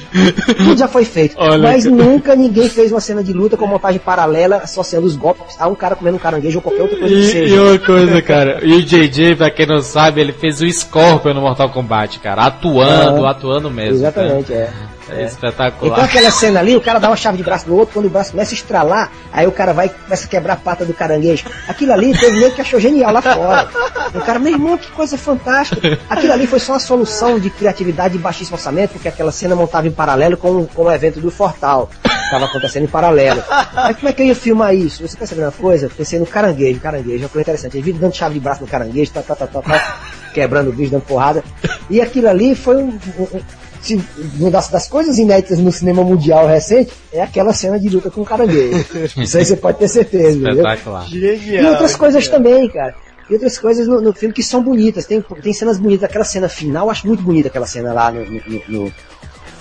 Tudo já foi feito. Olha, mas cara. nunca ninguém fez uma cena de luta com montagem paralela, associando os golpes a um cara comendo um caranguejo ou qualquer outra coisa que E, seja. e uma coisa, cara, e o JJ, pra quem não sabe, ele fez o Scorpion no Mortal Kombat, cara, atuando, Ah, atuando mesmo. Exatamente, é. cara. É espetacular. Então aquela cena ali, o cara dá uma chave de braço no outro, quando o braço começa a estralar, aí o cara vai e começa a quebrar a pata do caranguejo. Aquilo ali teve meio que achou genial lá fora. O cara, meu irmão, que coisa fantástica. Aquilo ali foi só uma solução de criatividade e baixíssimo orçamento, porque aquela cena montava em paralelo com, com o evento do Fortal. Estava acontecendo em paralelo. Aí como é que eu ia filmar isso? Você quer saber uma coisa? Pensei no caranguejo, caranguejo, uma coisa interessante. Ele vive dando chave de braço no caranguejo, tá, tá, tá, tá, tá, quebrando o bicho, dando porrada. E aquilo ali foi um- um- se- uma das, das coisas inéditas no cinema mundial recente é aquela cena de luta com o caranguejo. Isso aí você pode ter certeza? Espetacular. Genial. E outras coisas genial. também, cara. E outras coisas no, no filme que são bonitas. Tem, tem cenas bonitas. Aquela cena final, acho muito bonita aquela cena lá no, no,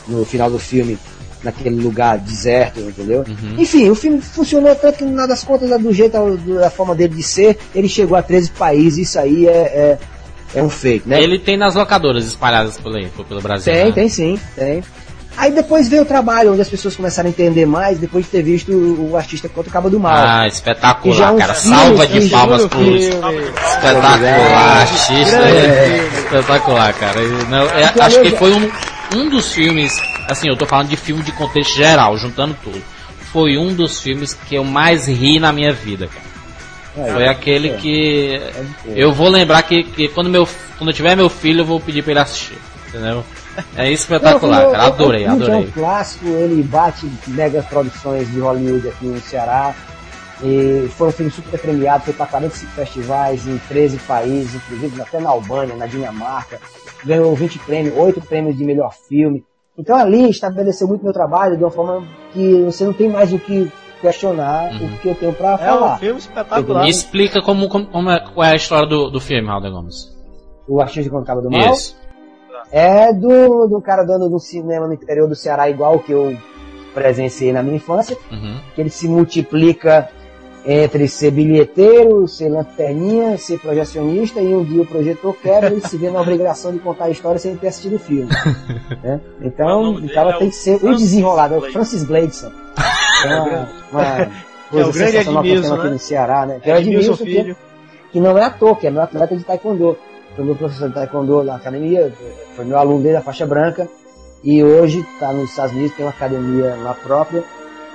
no- final do filme. Naquele lugar deserto, entendeu? Enfim, o filme funcionou tanto que, nada das contas, do jeito, da forma dele de ser, ele chegou a 13 países. Isso aí é, é, é um feito, né? Ele tem nas locadoras espalhadas por- pelo Brasil. Tem, né? tem sim, tem. Aí depois veio o trabalho, onde as pessoas começaram a entender mais, depois de ter visto o, artista contra o Cabo do Mal. Ah, é espetacular, um cara. Salva de palmas pro. Espetacular, artista. Grande Espetacular, cara. Não, é, acho que foi um, um dos filmes, assim, eu tô falando de filme de contexto geral, juntando tudo. Foi um dos filmes que eu mais ri na minha vida, cara. Aí, Foi aquele é. que ser. eu vou lembrar que, que quando, meu, quando eu tiver meu filho, eu vou pedir pra ele assistir. Entendeu? É espetacular, cara. eu- Adorei, adorei. É um clássico, ele bate mega produções de Hollywood aqui no Ceará. E foi um filme super premiado, foi para 45 festivais em 13 países, inclusive até na Albânia, na Dinamarca. Ganhou 20 prêmios, 8 prêmios de melhor filme. Então ali estabeleceu muito meu trabalho de uma forma que você não tem mais o que questionar Uhum. o que eu tenho para É um falar. filme espetacular. Me explica como, como, como é, qual é a história do, do filme, Alder Gomes. O Artista Quando Acaba do Mal. Isso. É do, do cara dono do cinema no interior do Ceará, igual que eu presenciei na minha infância, Uhum. que ele se multiplica entre ser bilheteiro, ser lanterninha, ser projecionista e um dia o projetor quebra e se vê na obrigação de contar a história sem ter assistido o filme. né? O Então, então ela dele é tem o que ser o Francis desenrolado, é o. Francis Bladeson. É uma, uma coisa o grande sensacional que nós temos aqui né? no Ceará, né? Que é Edmilson Edmilson, que, Filho. que não é ator, que é meu atleta de taekwondo. Foi meu professor de taekwondo na academia, foi meu aluno dele, a faixa branca, e hoje está nos Estados Unidos, tem uma academia lá própria,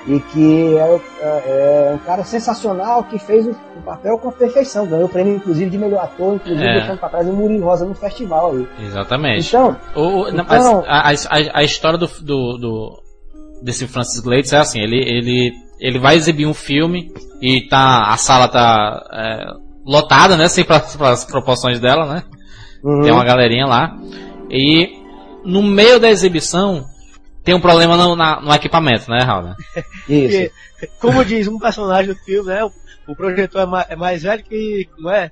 e que é, é- é um cara sensacional que fez o, o papel com perfeição. Ganhou o prêmio, inclusive, de melhor ator, inclusive É. deixando pra trás o Murilo Rosa no festival aí. Exatamente. Então, O, Então- mas a, a, a história do, do, do- desse Francis Glades é assim, ele, ele, ele vai exibir um filme e tá, a sala tá é, lotada, né? Sem para as proporções dela, né? uhum, Tem uma galerinha lá. E no meio da exibição tem um problema no, na- no equipamento, né, Raul? isso. Porque, como diz um personagem do filme, né? O, o projetor é mais, é mais velho que. Como é?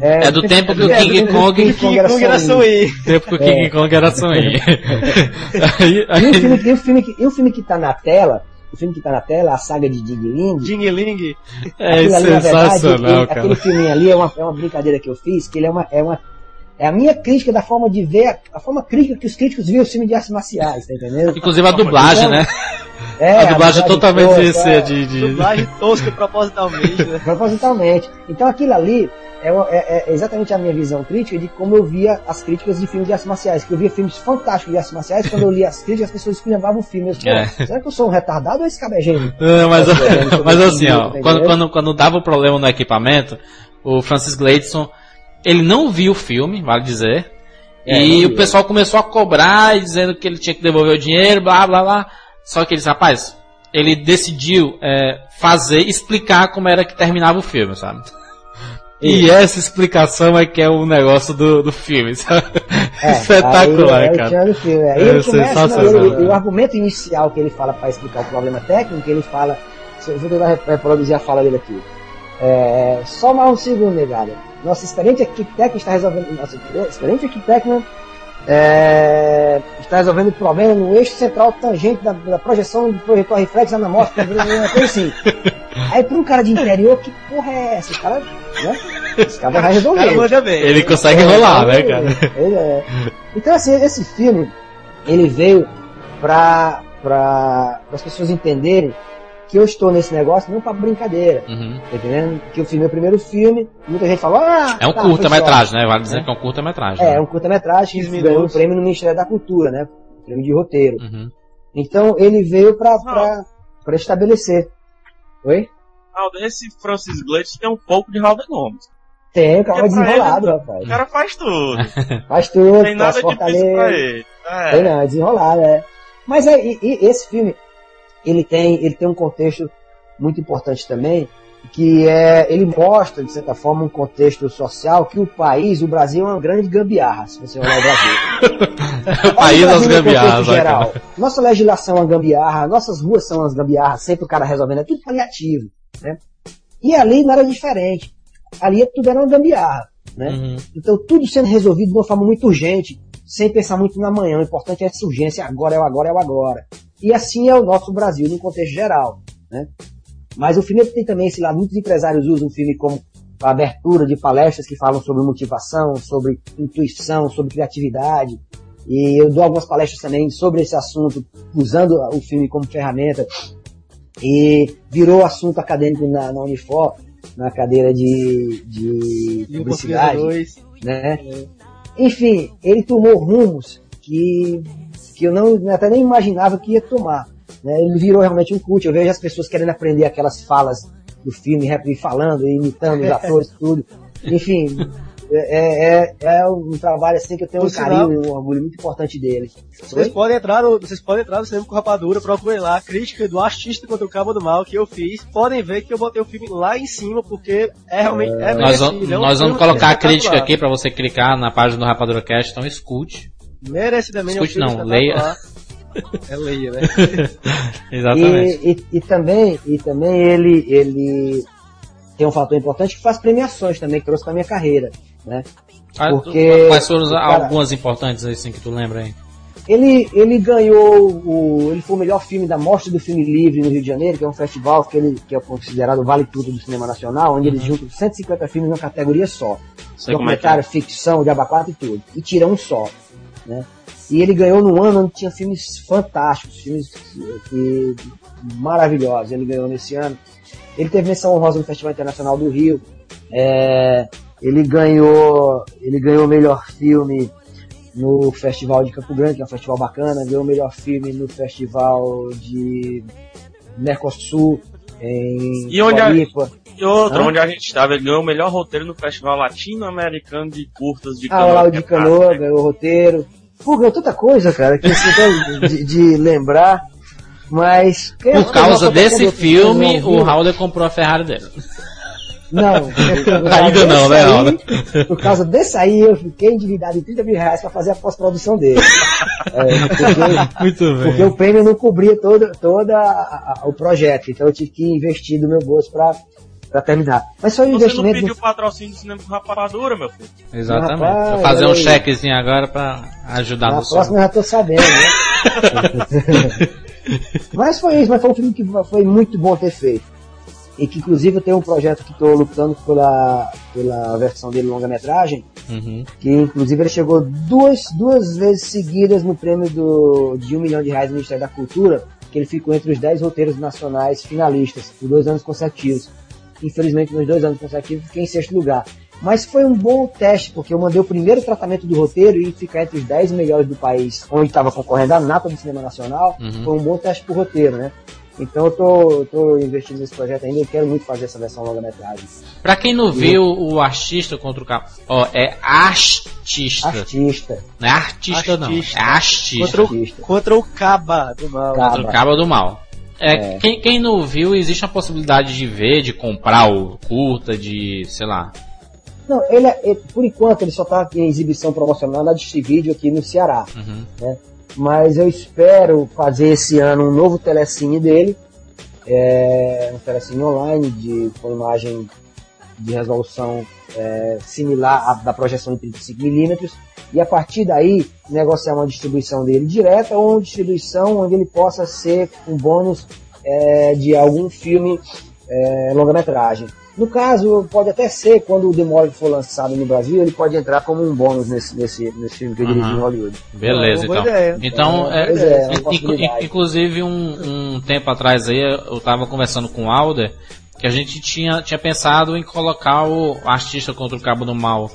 É do tempo que o É, King Kong- King Kong era Kong I. Tempo que o King É. Kong era sonho. aí, E o filme, e o filme, que, e o filme que tá na tela, o filme que tá na tela, a saga de Ding Ling, Ding Ling. é ali, verdade, sensacional, ele- cara. aquele filminho ali é uma, é uma brincadeira que eu fiz, que ele é uma, é uma é a minha crítica da forma de ver, a, a forma crítica que os críticos viam o filme de artes marciais, tá entendendo? Inclusive a dublagem, Então, né? É, a dublagem totalmente tosca, é, de, de... Dublagem tosca propositalmente, né? Propositalmente. Então aquilo ali é, uma- é- é exatamente a minha visão crítica de como eu via as críticas de filmes de artes marciais. Que eu via filmes fantásticos de artes marciais, quando eu lia as críticas, as pessoas esculhambavam o filme. Eu É. será que eu sou um retardado ou esse cara é gênio? Não, mas, Tá mas assim, ó, quando, quando, quando dava o problema no equipamento, o Francis Gladson, ele não viu o filme, vale dizer, É, e o pessoal começou a cobrar, dizendo que ele tinha que devolver o dinheiro, blá blá blá. Só que ele disse, rapaz, ele decidiu é, fazer, explicar como era que terminava o filme, sabe? E essa explicação é que é o negócio do, do filme? É, Espetacular, aí, aí cara. no filme. Aí É ele começa, né, sensacional. ele- o argumento inicial que ele fala para explicar o problema técnico, ele fala, eu vou tentar re- reproduzir a fala dele aqui. É, só mais um segundo, negada. Nosso experiente arquiteto está resolvendo, nosso experiente arquiteto é, está resolvendo o problema no eixo central tangente da, da projeção do projetor reflexo anamórfico, assim. Aí para um cara de interior, que porra é essa? O cara, né? Esse cara vai resolver. bem. Ele consegue É, enrolar, né, cara? ele é. Então, assim, esse filme, ele veio para para as pessoas entenderem que eu estou nesse negócio não para brincadeira, Uhum. tá entendendo? Que o filme é o primeiro filme, muita gente falou, ah, É um tá, curta-metragem, né? Vale dizer É. que é um curta-metragem. É, é né? um curta-metragem 15 que ganhou um prêmio no Ministério da Cultura, né? Prêmio de roteiro. Uhum. Então, ele veio para para estabelecer. Oi? Aldo, esse Francis Glades tem um pouco de Raul Gomes. Tem, o cara pra desenrolado, ele- rapaz. O cara faz tudo. Faz tudo, Não tem nada faz difícil pra ele. É. Tem não, é desenrolado, é. Mas é, e- e esse filme, ele tem, ele tem um contexto muito importante também, que é, ele mostra, de certa forma, um contexto social que o país, o Brasil é uma grande gambiarra, se você olhar o Brasil. o país das no gambiarras, geral. Nossa legislação é uma gambiarra, nossas ruas são umas gambiarras, sempre o cara resolvendo, é tudo paliativo, né? E ali não era diferente. Ali tudo era uma gambiarra, né? Uhum. Então tudo sendo resolvido de uma forma muito urgente, sem pensar muito na manhã. O importante é essa urgência, agora é o agora, é o agora. E assim é o nosso Brasil no contexto geral, né? Mas o filme tem também esse lado, muitos empresários usam o filme como abertura de palestras que falam sobre motivação, sobre intuição, sobre criatividade. E eu dou algumas palestras também sobre esse assunto, usando o filme como ferramenta. E virou assunto acadêmico na, na Unifor, na cadeira de, de publicidade portuguesa 2. né? Enfim, ele tomou rumos que, que eu não até nem imaginava que ia tomar. Né? Ele virou realmente um cult. Eu vejo as pessoas querendo aprender aquelas falas do filme, rap, falando, imitando os atores, tudo. Enfim, é, é, é um trabalho assim que eu tenho Por um sinal- carinho, um orgulho muito importante dele. Vocês Oi? podem entrar no, vocês podem entrar no cinema com rapadura, procurem lá, crítica do artista contra o Cabo do Mal que eu fiz. Podem ver que eu botei o filme lá em cima, porque é realmente, é, Nós, merecido. vamos- é um nós vamos colocar a crítica aqui pra você clicar na página do Rapadura Cast, então escute. Merecidamente é um Escute não, leia. É leia, né? Exatamente. E, e, e também, e também ele, ele tem um fator importante que faz premiações também, que trouxe pra minha carreira. Né? Ah, porque Quais foram cara- algumas importantes assim que tu lembra aí? Ele, ele ganhou o. Ele foi o melhor filme da Mostra do Filme Livre no Rio de Janeiro, que é um festival que, ele, que é considerado o Vale Tudo do Cinema Nacional, onde eles juntam 150 filmes numa categoria só. Sei é é. Documentário, ficção, de abacate e tudo. E tira um só. Né? E ele ganhou num ano onde tinha filmes fantásticos, filmes que, maravilhosos. Ele ganhou nesse ano. Ele teve menção honrosa no Festival Internacional do Rio. É, ele ganhou, ele ganhou o melhor filme no Festival de Campo Grande, que é um festival bacana, ganhou o melhor filme no Festival de Mercosul em E onde a- Floripa. E outra, Hã? onde a gente estava, ele ganhou o melhor roteiro no Festival Latino-Americano de Curtas de Ah, Canoa. lá o de Canoa, ganhou o roteiro. Pô, ganhou tanta coisa, cara, que assim, de, de lembrar. Mas. Por causa desse um filme, o Howler comprou a Ferrari dele. Não, Ainda não, né, Aldo? Por causa desse aí, eu fiquei endividado em 30 mil reais pra fazer a pós-produção dele. É, porque, Muito porque o prêmio não cobria todo, todo a- a- o projeto, então eu tive que investir do meu bolso pra, pra terminar. Mas foi um Você não investimento. pediu patrocínio do cinema com rapadura, meu filho. Exatamente. Rapaz, Vou fazer um chequezinho agora pra ajudar Na no som. próxima eu já tô sabendo, né? mas foi isso, mas foi um filme que foi muito bom ter feito. E que inclusive eu tenho um projeto que estou lutando pela, pela versão dele longa-metragem, Uhum. que inclusive ele chegou duas, duas vezes seguidas no prêmio do, de um milhão de reais do Ministério da Cultura, que ele ficou entre os 10 roteiros nacionais finalistas, por dois anos consecutivos. Infelizmente, nos dois anos consecutivos, fiquei em sexto lugar. Mas foi um bom teste, porque eu mandei o primeiro tratamento do roteiro e ficar entre os 10 melhores do país, onde estava concorrendo a nata do cinema nacional, Uhum. foi um bom teste pro roteiro, né? Então eu tô, eu tô investindo nesse projeto ainda e quero muito fazer essa versão longa-metragem. Pra quem não viu o artista contra o cabo. Ó, é artista. Artista. Não é artista, não. Artista. É artista. Contra o, Artista. contra o Caba do mal. Caba. Contra o cabo do mal. É, É. Quem, quem não viu, existe a possibilidade de ver, de comprar o curta, de, sei lá. Não, ele, é- ele- por enquanto ele só tá em exibição promocional na Distrivídeo aqui no Ceará. Uhum. Mas eu espero fazer esse ano um novo telecine dele. É, um telecine online de, com imagem de resolução é, similar à da projeção de 35mm. E a partir daí negociar uma distribuição dele direta ou uma distribuição onde ele possa ser um bônus é, de algum filme é, longa-metragem. No caso, pode até ser, quando o Demolition for lançado no Brasil, ele pode entrar como um bônus nesse, nesse, nesse filme que eu dirigi Aham. em Hollywood. Beleza, É então. ideia. Então, É, é, é, é inclusive um, um tempo atrás aí, eu tava conversando com o Alder, que a gente tinha, tinha pensado em colocar o artista contra o Cabo do Mal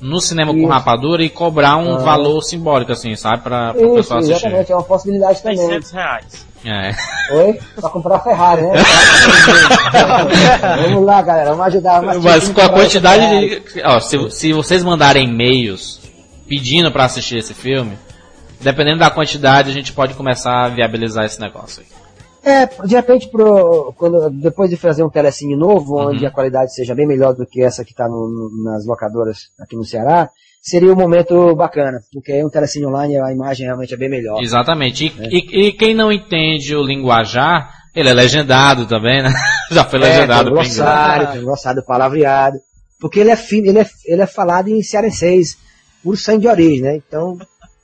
no cinema com Isso. rapadura e cobrar um Aham. valor simbólico, assim, sabe? Pra, pra Isso, pessoal assistir. exatamente, é uma possibilidade também. 600 reais. É. Oi? Pra comprar a Ferrari, né? vamos lá, galera, vamos ajudar. vamos Mas assistir com a quantidade de. Ó, se, se vocês mandarem e-mails pedindo pra assistir esse filme, dependendo da quantidade, a gente pode começar a viabilizar esse negócio aí. É, de repente, pro, quando, depois de fazer um telecine novo, onde Uhum. a qualidade seja bem melhor do que essa que está nas locadoras aqui no Ceará, seria um momento bacana, porque aí um telecine online a imagem realmente é bem melhor. Exatamente. E, e- e quem não entende o linguajar, ele é legendado também, né? Já foi É, tem legendado um pro inglês. glossário, tem glossário palavreado. Porque ele é fino, ele é, ele é falado em cearenseis, puro sangue de origem, né? Então,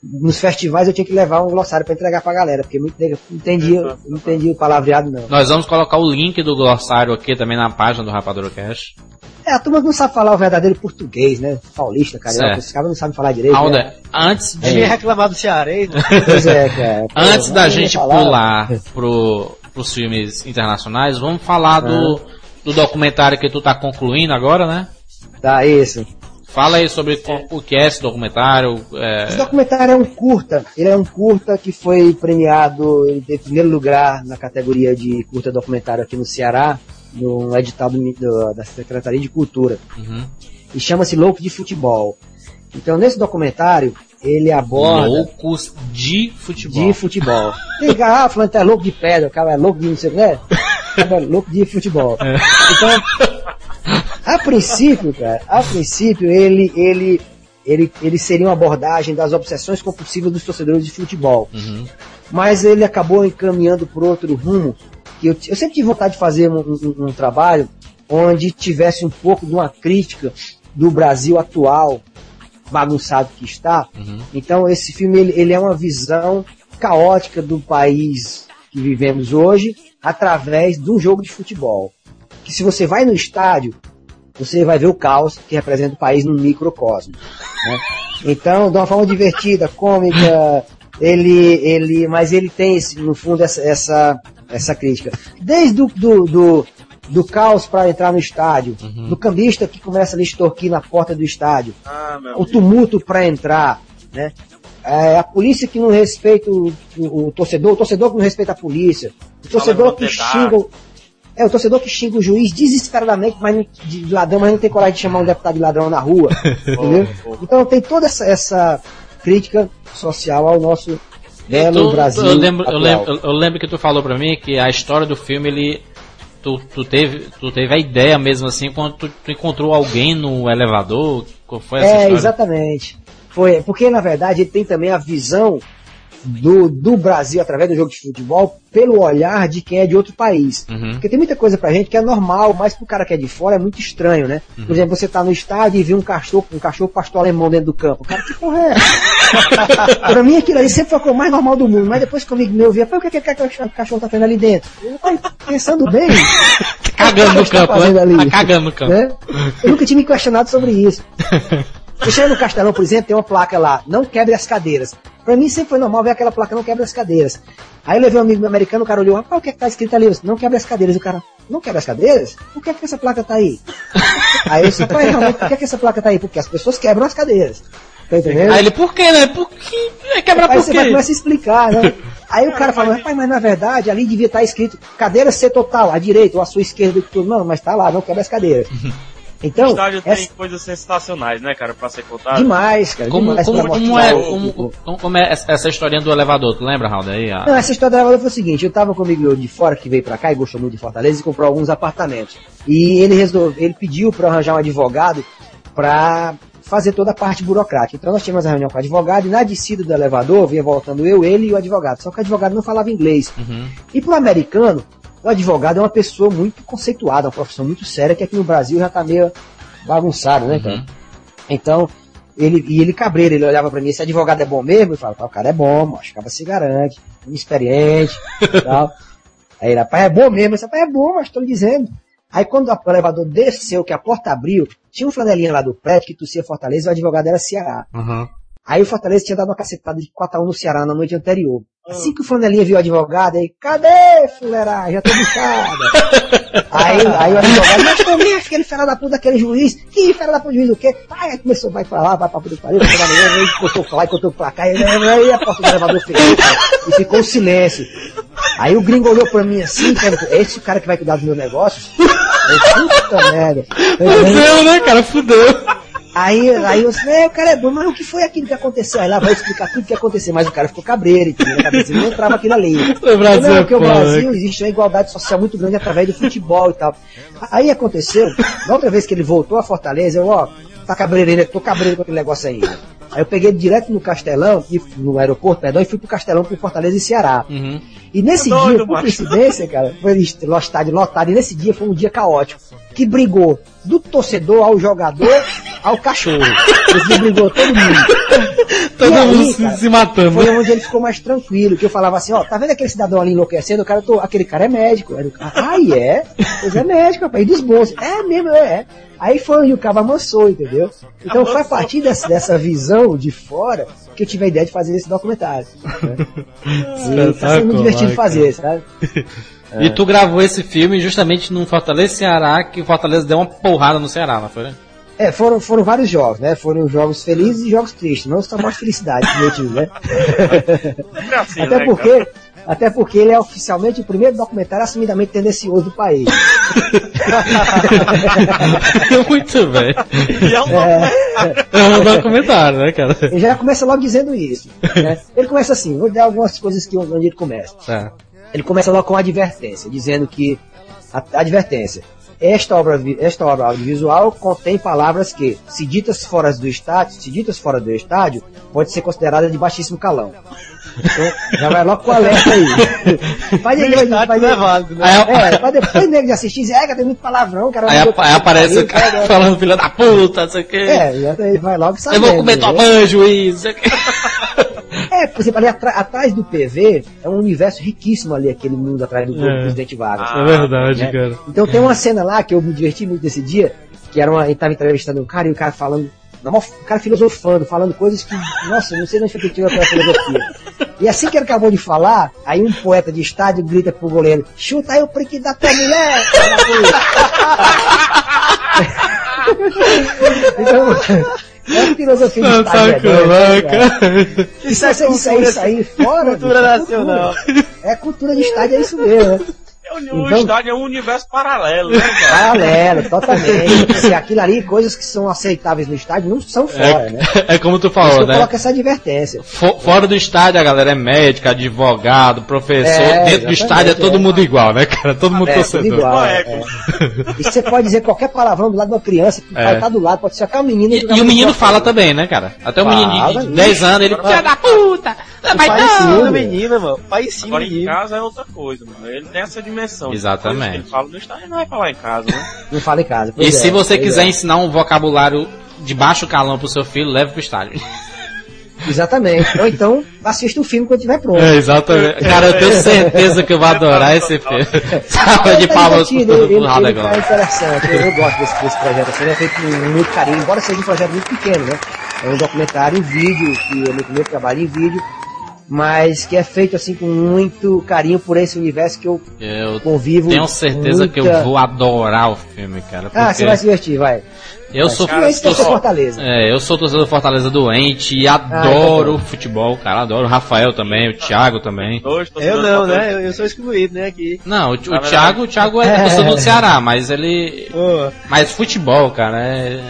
nos festivais eu tinha que levar um glossário para entregar pra galera, porque muito nego não entendia, não entendia o palavreado não. Nós vamos colocar o link do glossário aqui também na página do Rapadura Cash. É, a turma não sabe falar o verdadeiro português, né? Paulista, carioca, Certo. esses caras não sabem falar direito. Alder, Né? antes de, Devia reclamar do cearense. né? Pois é, cara. Pô, antes da gente falar. pular pro, pros filmes internacionais, vamos falar do, Ah. do documentário que tu tá concluindo agora, né? Tá, isso. Fala aí sobre co- o que é esse documentário. é, Esse documentário é um curta. Ele é um curta que foi premiado em primeiro lugar na categoria de curta documentário aqui no Ceará, no edital do- do- da Secretaria de Cultura. uhum. E chama-se Louco de Futebol. Então, nesse documentário, ele aborda Loucos de futebol. de futebol. Tem cara, ah, falando que é louco de pedra, o cara é louco de não sei o que, né? O cara é louco de futebol. Então, a princípio, cara, a princípio, ele, ele, ele, ele seria uma abordagem das obsessões compulsivas dos torcedores de futebol. Uhum. Mas ele acabou encaminhando por outro rumo. Que eu, eu sempre tive vontade de fazer um, um- um trabalho onde tivesse um pouco de uma crítica do Brasil atual bagunçado que está. Uhum. Então esse filme ele, ele é uma visão caótica do país que vivemos hoje através de um jogo de futebol. Que se você vai no estádio, você vai ver o caos que representa o país num microcosmo. né? Então, de uma forma divertida, cômica, ele, ele, mas ele tem esse- no fundo essa, essa, essa crítica. Desde o do, do, do caos para entrar no estádio, do cambista que começa a lhe extorquir na porta do estádio, Ah, o tumulto para entrar, né? É, a polícia que não respeita o, o- o torcedor, o torcedor que não respeita a polícia, o torcedor que xinga, é o torcedor que xinga o juiz desesperadamente, mas não, de ladrão, mas não tem coragem de chamar um deputado de ladrão na rua, entendeu? Então tem toda essa, essa crítica social ao nosso belo Tu- Brasil. eu, lembro, eu, lembro, eu lembro que tu falou pra mim que a história do filme, ele. Tu, tu, teve, tu teve a ideia mesmo assim quando tu, tu encontrou alguém no elevador? Qual foi essa É, história? exatamente. Foi, porque na verdade ele tem também a visão do, do Brasil através do jogo de futebol pelo olhar de quem é de outro país. Uhum. Porque tem muita coisa pra gente que é normal, mas pro cara que é de fora é muito estranho, né? Uhum. Por exemplo, você tá no estádio e vê um cachorro, um cachorro pastor alemão dentro do campo. Cara, que porra é essa? pra mim aquilo ali sempre foi a coisa mais normal do mundo, mas depois que eu me eu via, o que, que aquele cachorro- tá fazendo ali dentro? Eu, pai, pensando bem, Cagando no que tá campo, né? ali? Tá cagando no campo. né? Eu nunca tinha me questionado sobre isso. Você chega no Castelão, por exemplo, tem uma placa lá, não quebre as cadeiras. Pra mim sempre foi normal ver aquela placa, não quebre as cadeiras. Aí eu levei um amigo meu americano, o cara olhou, rapaz, o que é que tá escrito ali? Eu disse, não quebre as cadeiras. O cara, não quebre as cadeiras? Por que, é que essa placa tá aí? Aí eu disse, rapaz, realmente, por que, é que essa placa tá aí? Porque as pessoas quebram as cadeiras. Tá entendendo? Aí ele, por quê, né? Por que? É quebrar Aí por você vai quê? começar a explicar, né? Aí o cara fala, rapaz, mas na verdade ali devia estar escrito cadeira C total, à direita ou à sua esquerda. Não, mas tá lá, não quebra as cadeiras. O Então, estádio tem essa- coisas sensacionais, né, cara, pra ser contado. demais, cara. Como, demais como, como é, o- como, o- como- como é essa historinha do elevador? Tu lembra, Raul? Aí, a- Não, essa história da elevador foi o seguinte, eu tava com um amigo meu de fora que veio pra cá e gostou muito de Fortaleza e comprou alguns apartamentos. E ele resolveu, ele pediu pra eu arranjar um advogado pra fazer toda a parte burocrática. Então nós tínhamos a reunião com o advogado e na descida do elevador vinha voltando eu, ele e o advogado. Só que o advogado não falava inglês. Uhum. E pro americano, o advogado é uma pessoa muito conceituada, uma profissão muito séria que aqui no Brasil já tá meio bagunçado, né? Uhum. Então, ele, e ele cabreiro, ele olhava pra mim, esse advogado é bom mesmo? Eu falava, o cara é bom, macho, acaba se garante, experiente, tal. Aí ele, rapaz, é bom mesmo, esse rapaz é bom, mas tô lhe dizendo. Aí quando o elevador desceu, que a porta abriu, tinha um flanelinha lá do prédio que tossia Fortaleza e o advogado era Ceará. Uhum. Aí o Fortaleza tinha dado uma cacetada de 4x1 no Ceará na noite anterior. Assim que o Flanelinha viu o advogado, aí, cadê, fuleira? Já tô bichada. aí, aí o advogado, mas também acho que ele fera da puta daquele juiz. Que fera da puta do juiz o quê? Aí começou, vai pra lá, vai pra puta pariu, vai pra lá, cortou pra lá, cortou pra cá, e aí a porta do elevador fechou, e ficou um silêncio. Aí o gringo olhou pra mim assim, perguntou, esse é o cara que vai cuidar dos meus negócios? Eu, puta merda. Eu, Fudeu, né, cara? Fudeu. Aí, aí eu disse, é, o cara é bom, mas o que foi aquilo que aconteceu? Aí lá vai explicar tudo o que aconteceu, mas o cara ficou cabreiro, entendeu? Na cabeça não entrava aquilo ali. O Brasil não, é porque o foda, Brasil existe uma igualdade social muito grande através do futebol e tal. Aí aconteceu, na outra vez que ele voltou a Fortaleza, eu, ó, tá cabreiro ainda, tô cabreiro com aquele negócio ainda. Aí eu peguei direto no Castelão, no aeroporto, perdão, e fui pro Castelão pro Fortaleza e Ceará. Uhum. E nesse Doido, dia, por macho. coincidência, cara, foi est- lo- estádio lotado, e nesse dia foi um dia caótico. Que brigou do torcedor ao jogador ao cachorro. Dia brigou todo mundo. Todo aí, mundo se, cara, se matando. Foi onde ele ficou mais tranquilo, que eu falava assim, ó, tá vendo aquele cidadão ali enlouquecendo? O cara, tô- aquele cara é médico. Aí ah, é? Pois é médico, rapaz, e dos bons. É mesmo, é, é. Aí foi onde o cara amansou, entendeu? Então foi a partir dessa, dessa visão de fora que eu tive a ideia de fazer esse documentário. né? E tá sendo muito divertido fazer, sabe? E tu gravou esse filme justamente num Fortaleza Ceará, que o Fortaleza deu uma porrada no Ceará, não foi? né? É, foram, foram vários jogos, né? Foram jogos felizes e jogos tristes, não só mais felicidade, meu tio, né? Sempre assim, Até né, porque, até porque ele é oficialmente o primeiro documentário assumidamente tendencioso do país. Muito bem. E é um É um documentário, né, cara? Ele já começa logo dizendo isso. né? Ele começa assim, vou dar algumas coisas que onde ele começa. Tá. Ele começa logo com a advertência, dizendo que a, a advertência. esta obra, esta obra audiovisual contém palavras que, se ditas fora do estádio, se ditas fora do estádio, pode ser considerada de baixíssimo calão. Então, já vai logo com o alerta aí. Faz aí, estádio faz não é aí. né? Aí, É, pra depois nego de assistir dizer, é, que tem muito palavrão, cara. aí, ap- aí aparece o cara falando filho da puta, não sei o que. É, exatamente, vai logo Eu sabendo. vou comer tua né? mãe, juiz. não sei o quê. É, por exemplo, ali atrás do PV é um universo riquíssimo ali, aquele mundo atrás do, do É. presidente Vargas. Ah, verdade, né? Então tem uma cena lá que eu me diverti muito nesse dia, que era uma, ele tava entrevistando um cara e o cara falando, na o cara filosofando, falando coisas que, nossa, não sei de onde foi que tirou aquela filosofia. E assim que ele acabou de falar, aí um poeta de estádio grita pro goleiro, chuta aí o priquito da tua mulher! filha da puta." então, é filosofia de Tá estádio. né. Isso, isso, isso, aí, isso aí fora. Cultura bicho, é nacional. cultura. É cultura de estádio, é isso mesmo. Né? É o, Então- estádio é um universo paralelo, né, cara? Paralelo, totalmente. Se aquilo ali, coisas que são aceitáveis no estádio, não são fora, né? É, é como tu Por isso que falou, eu né? coloco essa advertência. Fo- Fora do estádio a galera é médica, advogado, professor. É, Dentro do estádio é todo é. mundo igual, né, cara? Todo mundo É, tudo torcedor. igual. É, é. E você pode dizer qualquer palavrão do lado de uma criança, que o É. pai tá do lado, pode ser até um menino. E, tá e o no menino fala também, né, cara? Até o Fala, menino de, de isso. 10 anos, ele. Filha da puta! Vai não! menina, mano. Pai ensina Agora em casa é outra coisa, mano. Ele tem essa dimensão. Exatamente. Ele fala no estádio, não vai falar em casa, né? Não fala em casa. E pois se é, você quiser é. ensinar um vocabulário de baixo calão pro seu filho, leve pro estádio. Exatamente. Ou então, assista o filme quando estiver pronto. É, exatamente. Cara, eu tenho certeza que eu vou adorar esse filme. Salva de tá palmas pro tá agora. interessante. Eu, eu gosto desse, desse projeto. Assim, ele é feito com muito carinho, embora seja um projeto muito pequeno, né? É um documentário em vídeo, que é meu primeiro trabalho em vídeo, mas que é feito assim com muito carinho por esse universo que eu Eu convivo. tenho certeza que eu muita- vou adorar o filme, cara. Ah, você vai se divertir, vai. eu sou Cara, é só- Fortaleza. É, eu sou torcedor do Fortaleza doente e adoro futebol, cara. Adoro o Rafael também, o Thiago também. Eu não, né? Eu, eu sou excluído, né? Aqui. Não, o, o Thiago, o Thiago é torcedor do Ceará, mas ele. Pô. Mas futebol, cara, é.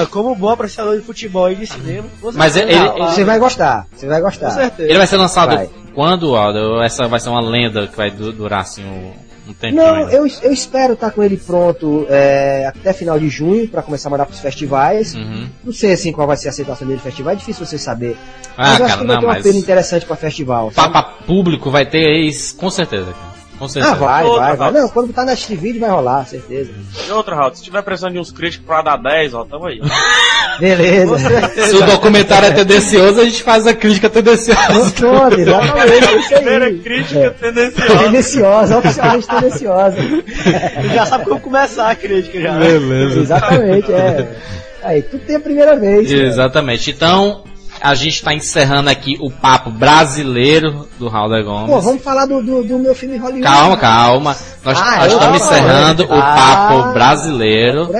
É, como bom apreciador de futebol e de cinema. você Mas vai ele- ele-. Você vai gostar, você vai gostar. Com certeza. Ele vai ser lançado Vai. quando, Aldo? Essa vai ser uma lenda que vai du- durar assim um, um tempinho Não, eu, eu espero estar com ele pronto é, até final de junho para começar a mandar para os festivais. Uhum. Não sei assim qual vai ser a aceitação dele no festival, é difícil você saber. Ah, mas eu acho cara, que vai não, ter um apelo interessante para festival. sabe? Papa público vai ter isso, com certeza, cara. Com certeza. Ah, vai, Outra, vai, vai. Não, quando tá na vídeo vai rolar, certeza. E outra, Raul, se tiver precisando de uns críticos pra dar 10, ó, tamo aí. Beleza. Se o documentário é tendencioso, a gente faz a crítica tendenciosa. Pronto, exatamente, é isso Primeira aí. crítica tendenciosa. Tendenciosa, oficialmente tendenciosa. Já sabe como começar a crítica já. né? Beleza. Exatamente, é. Aí, tudo tem a primeira vez. cara. Exatamente. Então, a gente está encerrando aqui o papo brasileiro do Raul da Gomes. Pô, vamos falar do, do, do meu filme Hollywood. Calma, calma. Nós, Ah, nós estamos encerrando o Ah. papo brasileiro.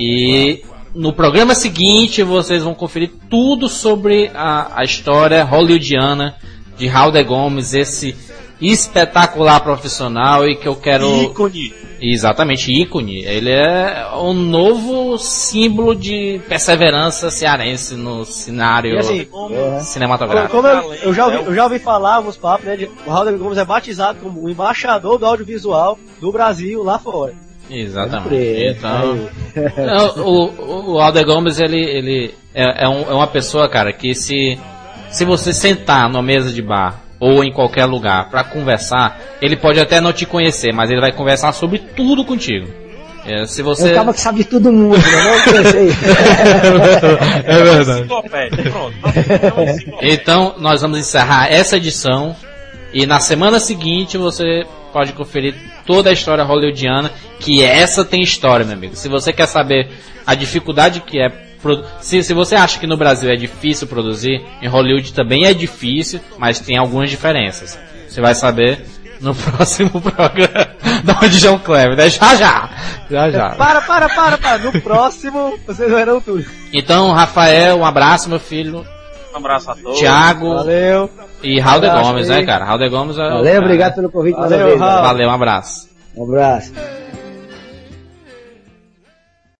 E no programa seguinte vocês vão conferir tudo sobre a, a história hollywoodiana de Raul Gomes, esse espetacular profissional e que eu quero. Ícone. Exatamente, ícone. Ele é o novo símbolo de perseverança cearense no cenário assim, É. cinematográfico. Como eu, eu já ouvi, eu já ouvi falar alguns papos, né? De, o Raul Gomes é batizado como o embaixador do audiovisual do Brasil lá fora. Exatamente. Então, o, o Alder Gomes, ele, ele é, é um- é uma pessoa, cara, que se, se você sentar numa mesa de bar ou em qualquer lugar pra conversar, ele pode até não te conhecer, mas ele vai conversar sobre tudo contigo. É, se Eu você. acaba que sabe de todo mundo, né? Não pensei. é verdade. Então, nós vamos encerrar essa edição. E na semana seguinte você pode conferir toda a história hollywoodiana, que essa tem história, meu amigo. Se você quer saber a dificuldade que é. Se, se você acha que no Brasil é difícil produzir, em Hollywood também é difícil, mas tem algumas diferenças. Você vai saber no próximo programa da onde João Cleber, né? Já já! Já já. Para, para, para, para. No próximo, vocês verão tudo. Então, Rafael, um abraço, meu filho. Um abraço a todos. Thiago Valeu. e Raul de Gomes, né, cara? Raul de Gomes é. Valeu, cara. obrigado pelo convite Valeu, velho. Valeu, um abraço. Um abraço.